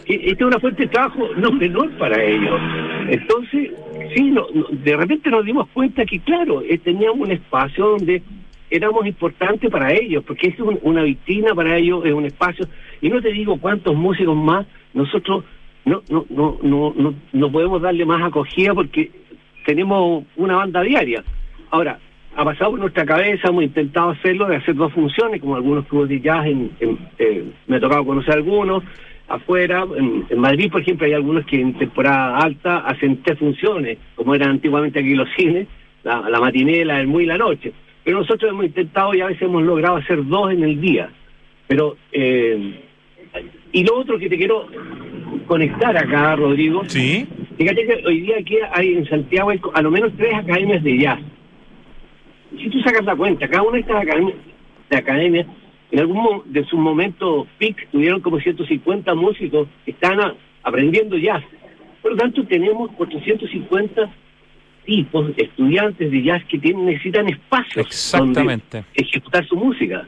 que esta es una fuente de trabajo no menor para ellos. Entonces, sí, no- no- de repente nos dimos cuenta que, claro, eh, teníamos un espacio donde éramos importantes para ellos, porque es un- una vitrina para ellos, es un espacio, y no te digo cuántos músicos más, nosotros no, no, no, no, no, no podemos darle más acogida porque tenemos una banda diaria. Ahora, ha pasado por nuestra cabeza, hemos intentado hacerlo, de hacer dos funciones, como algunos clubes de jazz, en, en- eh, me ha tocado conocer algunos, afuera, en, en Madrid, por ejemplo, hay algunos que en temporada alta hacen tres funciones, como eran antiguamente aquí los cines, la, la matinée, la del muy y la noche. Pero nosotros hemos intentado y a veces hemos logrado hacer dos en el día. Pero, eh, y lo otro que te quiero conectar acá, Rodrigo. Sí. Fíjate que hoy día aquí hay en Santiago hay a lo menos tres academias de jazz. Si tú sacas la cuenta, cada una de estas academias, de academias en algún de sus momentos peak tuvieron como 150 músicos que están a- aprendiendo jazz. Por lo tanto, tenemos 450 tipos, estudiantes de jazz que tienen, necesitan espacios Exactamente. donde ejecutar su música.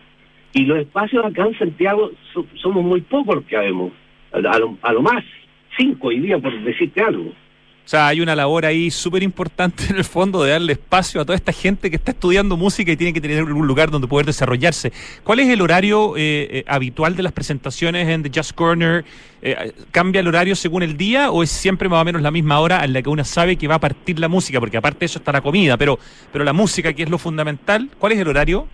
Y los espacios acá en Santiago so- somos muy pocos los que habemos. A, a lo, a lo más cinco hoy día, por decirte algo. O sea, hay una labor ahí súper importante en el fondo de darle espacio a toda esta gente que está estudiando música y tiene que tener un lugar donde poder desarrollarse. ¿Cuál es el horario eh, eh, habitual de las presentaciones en The Jazz Corner? Eh, ¿Cambia el horario según el día o es siempre más o menos la misma hora en la que uno sabe que va a partir la música? Porque aparte de eso está la comida, pero, pero la música, que es lo fundamental, ¿cuál es el horario?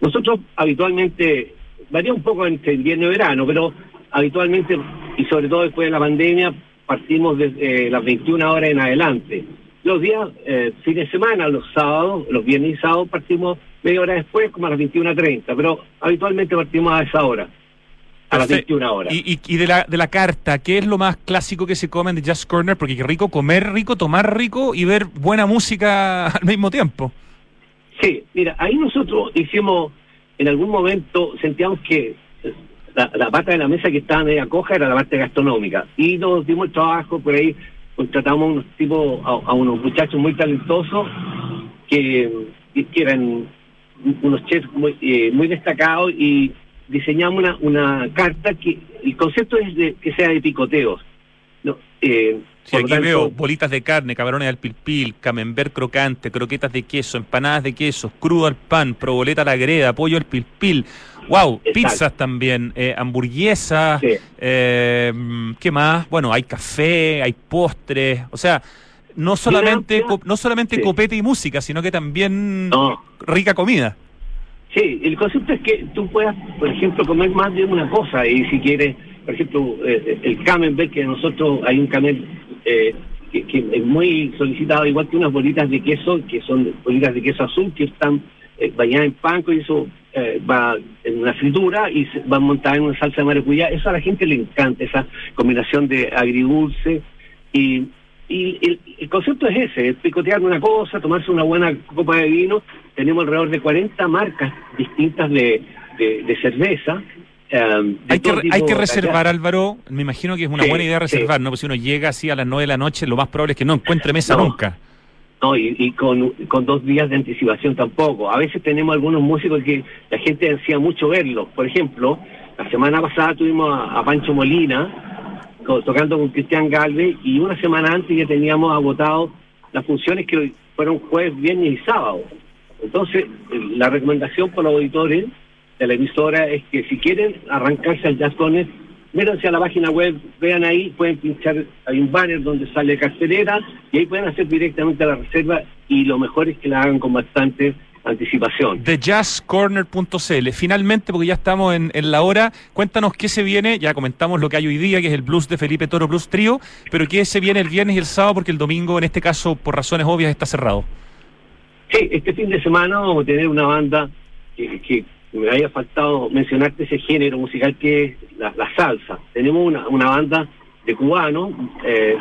Nosotros habitualmente, varía un poco entre invierno y verano, pero habitualmente, y sobre todo después de la pandemia, partimos desde eh, las 21 horas en adelante. Los días, eh, fin de semana, los sábados, los viernes y sábados, partimos media hora después, como a las 21.30, pero habitualmente partimos a esa hora, a las Perfecto. 21 horas. Y, y- y de, la, de la carta, ¿qué es lo más clásico que se come en The Jazz Corner? Porque qué rico comer rico, tomar rico y ver buena música al mismo tiempo. Sí, mira, ahí nosotros hicimos, en algún momento sentíamos que la, la pata de la mesa que estaba media coja era la parte gastronómica. Y nos dimos el trabajo por ahí, contratamos unos tipos, a, a unos muchachos muy talentosos que, que eran unos chefs muy, eh, muy destacados y diseñamos una, una carta que el concepto es de que sea de picoteos. No, eh, Sí, aquí tanto, veo bolitas de carne, camarones al pilpil, camembert crocante, croquetas de queso, empanadas de queso, crudo al pan, proboleta a la greda, pollo al pilpil. Wow, Exacto. pizzas también, eh, hamburguesas, eh, ¿qué más? Bueno, hay café, hay postres, o sea, no solamente no solamente Sí. copete y música, sino que también No. rica comida. Sí, el concepto es que tú puedas, por ejemplo, comer más de una cosa y si quieres, por ejemplo, eh, el camembert, que nosotros hay un camel eh, que, que es muy solicitado, igual que unas bolitas de queso, que son bolitas de queso azul, que están eh, bañadas en panco y eso eh, va en una fritura y se, van montadas en una salsa de maracuyá. Eso a la gente le encanta, esa combinación de agridulce y... Y el, el concepto es ese, es picotear una cosa, tomarse una buena copa de vino. Tenemos alrededor de 40 marcas distintas de, de, de cerveza. de Hay que, hay que reservar, allá. Álvaro. Me imagino que es una Sí, buena idea sí. reservar, ¿no? Porque si uno llega así a las 9 de la noche, lo más probable es que no encuentre mesa No. nunca. No, y, y con, con dos días de anticipación tampoco. A veces tenemos algunos músicos que la gente ansía mucho verlos. Por ejemplo, la semana pasada tuvimos a, Pancho Molina tocando con Cristian Galvez y una semana antes ya teníamos agotado las funciones que fueron jueves, viernes y sábado. Entonces, la recomendación para los auditores de la emisora es que si quieren arrancarse al Jazz Corner, métanse a la página web, vean ahí, pueden pinchar, hay un banner donde sale cartelera y ahí pueden hacer directamente la reserva y lo mejor es que la hagan con bastante anticipación. TheJazzCorner.cl. Finalmente, porque ya estamos en, en, la hora, cuéntanos qué se viene. Ya comentamos lo que hay hoy día, que es el blues de Felipe Toro Blues Trio, pero qué se viene el viernes y el sábado, porque el domingo, en este caso, por razones obvias, está cerrado. Sí, este fin de semana vamos a tener una banda que, que me había faltado mencionarte ese género musical que es la, salsa. Tenemos una, una banda de cubanos eh,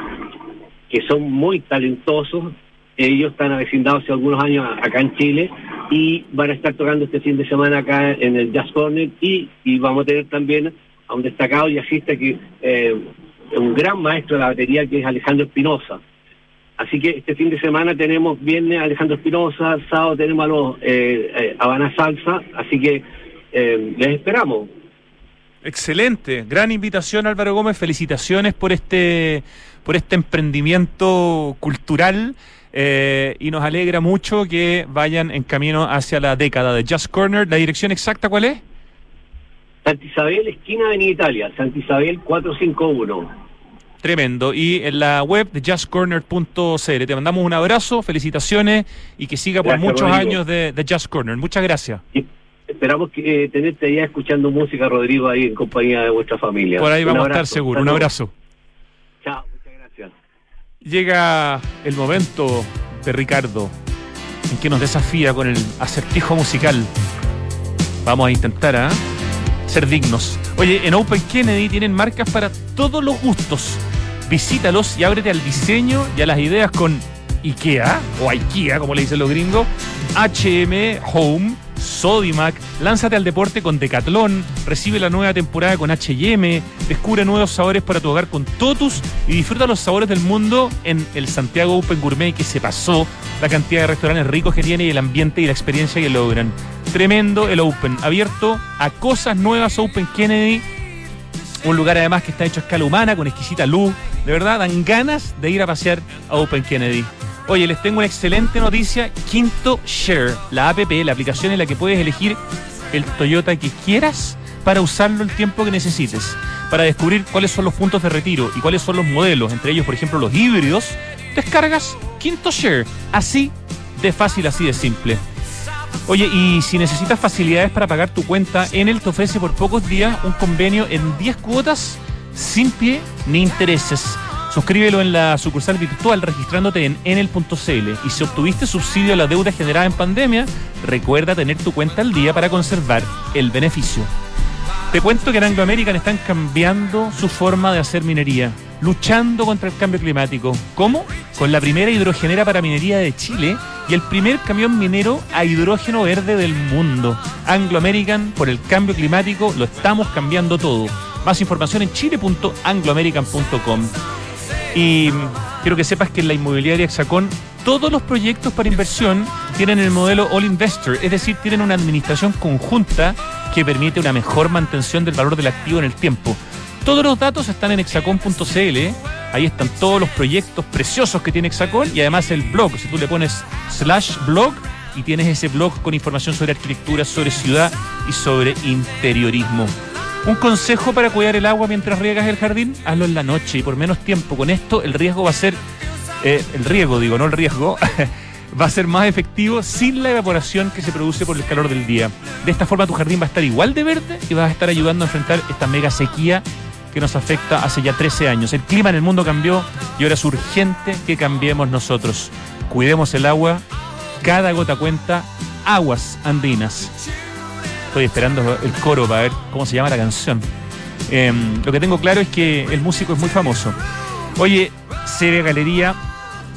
que son muy talentosos. Ellos están avecindados hace algunos años acá en Chile y van a estar tocando este fin de semana acá en el Jazz Corner y, y vamos a tener también a un destacado jazzista que eh, un gran maestro de la batería que es Alejandro Espinosa. Así que este fin de semana tenemos viernes a Alejandro Espinosa, sábado tenemos a los eh, eh, Habana Salsa, así que eh, les esperamos. Excelente, gran invitación Álvaro Gómez, felicitaciones por este por este emprendimiento cultural eh, y nos alegra mucho que vayan en camino hacia la década de Just Corner. ¿La dirección exacta cuál es? Santa Isabel, esquina de Italia, Santa Isabel 451. Tremendo. Y en la web de justcorner.cl. Te mandamos un abrazo, felicitaciones y que siga por muchos Rodrigo. años de, de Just Corner. Muchas gracias. Y esperamos que eh, tenerte allá escuchando música, Rodrigo, ahí en compañía de vuestra familia. Por ahí Un vamos a estar seguros. Un abrazo. Chao, muchas gracias. Llega el momento de Ricardo en que nos desafía con el acertijo musical. Vamos a intentar ¿ah? ser dignos. Oye, en Open Kennedy tienen marcas para todos los gustos. Visítalos y ábrete al diseño y a las ideas con IKEA o IKEA, como le dicen los gringos, HM Home, Sodimac, lánzate al deporte con Decathlon, recibe la nueva temporada con H&M, descubre nuevos sabores para tu hogar con Totus y disfruta los sabores del mundo en el Santiago Open Gourmet que se pasó, la cantidad de restaurantes ricos que tiene y el ambiente y la experiencia que logran. Tremendo el Open, abierto a cosas nuevas Open Kennedy, un lugar además que está hecho a escala humana, con exquisita luz. De verdad, dan ganas de ir a pasear a Open Kennedy. Oye, les tengo una excelente noticia. Quinto Share, la app, la aplicación en la que puedes elegir el Toyota que quieras para usarlo el tiempo que necesites. Para descubrir cuáles son los puntos de retiro y cuáles son los modelos, entre ellos, por ejemplo, los híbridos, descargas Quinto Share. Así de fácil, así de simple. Oye, y si necesitas facilidades para pagar tu cuenta, Enel te ofrece por pocos días un convenio en 10 cuotas sin pie ni intereses. Suscríbelo en la sucursal virtual registrándote en enel.cl y si obtuviste subsidio a la deuda generada en pandemia, recuerda tener tu cuenta al día para conservar el beneficio. Te cuento que en Anglo American están cambiando su forma de hacer minería, luchando contra el cambio climático. ¿Cómo? Con la primera hidrogenera para minería de Chile y el primer camión minero a hidrógeno verde del mundo. Anglo American, por el cambio climático, lo estamos cambiando todo. Más información en chile.angloamerican.com. Y quiero que sepas que en la inmobiliaria Hexacón todos los proyectos para inversión tienen el modelo All Investor, es decir, tienen una administración conjunta que permite una mejor mantención del valor del activo en el tiempo. Todos los datos están en hexacon.cl, ahí están todos los proyectos preciosos que tiene Hexacon y además el blog, si tú le pones slash blog y tienes ese blog con información sobre arquitectura, sobre ciudad y sobre interiorismo. Un consejo para cuidar el agua mientras riegas el jardín, hazlo en la noche y por menos tiempo. Con esto el riesgo va a ser, eh, el riego digo, no el riesgo, va a ser más efectivo sin la evaporación que se produce por el calor del día. De esta forma tu jardín va a estar igual de verde y vas a estar ayudando a enfrentar esta mega sequía que nos afecta hace ya 13 años. El clima en el mundo cambió y ahora es urgente que cambiemos nosotros. Cuidemos el agua, cada gota cuenta, aguas andinas. Estoy esperando el coro para ver cómo se llama la canción. Eh, lo que tengo claro es que el músico es muy famoso. Oye, CB Galería,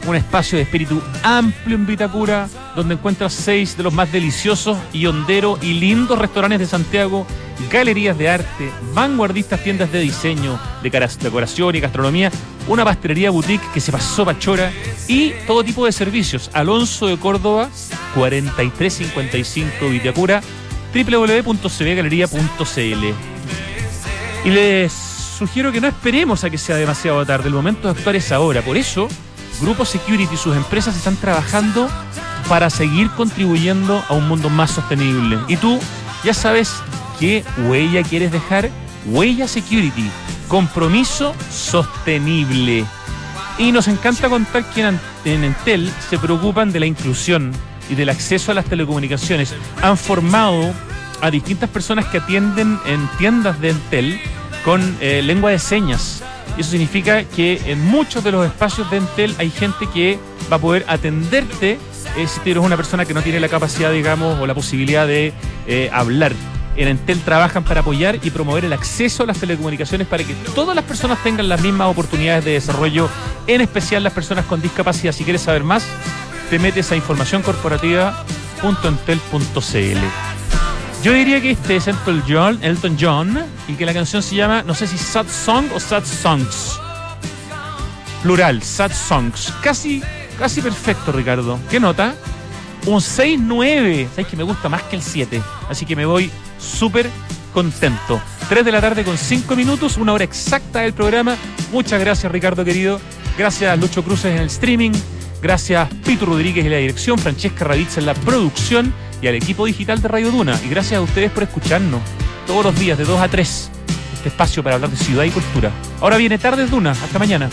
un espacio de espíritu amplio en Vitacura, donde encuentras seis de los más deliciosos y honderos y lindos restaurantes de Santiago, galerías de arte, vanguardistas tiendas de diseño, de decoración y gastronomía, una pastelería boutique que se pasó pachora y todo tipo de servicios. Alonso de Córdoba, 4355 Vitacura, www.cbgalería.cl. Y les sugiero que no esperemos a que sea demasiado tarde. El momento de actuar es ahora. Por eso, Grupo Security y sus empresas están trabajando para seguir contribuyendo a un mundo más sostenible. Y tú ya sabes qué huella quieres dejar. Huella Security. Compromiso sostenible. Y nos encanta contar que en, en Entel se preocupan de la inclusión y del acceso a las telecomunicaciones han formado a distintas personas que atienden en tiendas de Entel con eh, lengua de señas. Y eso significa que en muchos de los espacios de Entel hay gente que va a poder atenderte eh, si eres una persona que no tiene la capacidad, digamos, o la posibilidad de eh, hablar. En Entel trabajan para apoyar y promover el acceso a las telecomunicaciones para que todas las personas tengan las mismas oportunidades de desarrollo, en especial las personas con discapacidad. Si quieres saber más, te metes a informacioncorporativa.entel.cl. Yo diría que este es Elton John, Elton John y que la canción se llama, no sé si Sad Song o Sad Songs. Plural, Sad Songs. Casi, casi perfecto, Ricardo. ¿Qué nota? Un 6-9. Sabes que me gusta más que el 7. Así que me voy súper contento. 3 de la tarde con 5 minutos, una hora exacta del programa. Muchas gracias, Ricardo querido. Gracias, Lucho Cruces en el streaming. Gracias, Pito Rodríguez en la dirección, Francesca Raditz en la producción y al equipo digital de Radio Duna. Y gracias a ustedes por escucharnos todos los días de 2 a 3. Este espacio para hablar de ciudad y cultura. Ahora viene Tardes Duna. Hasta mañana.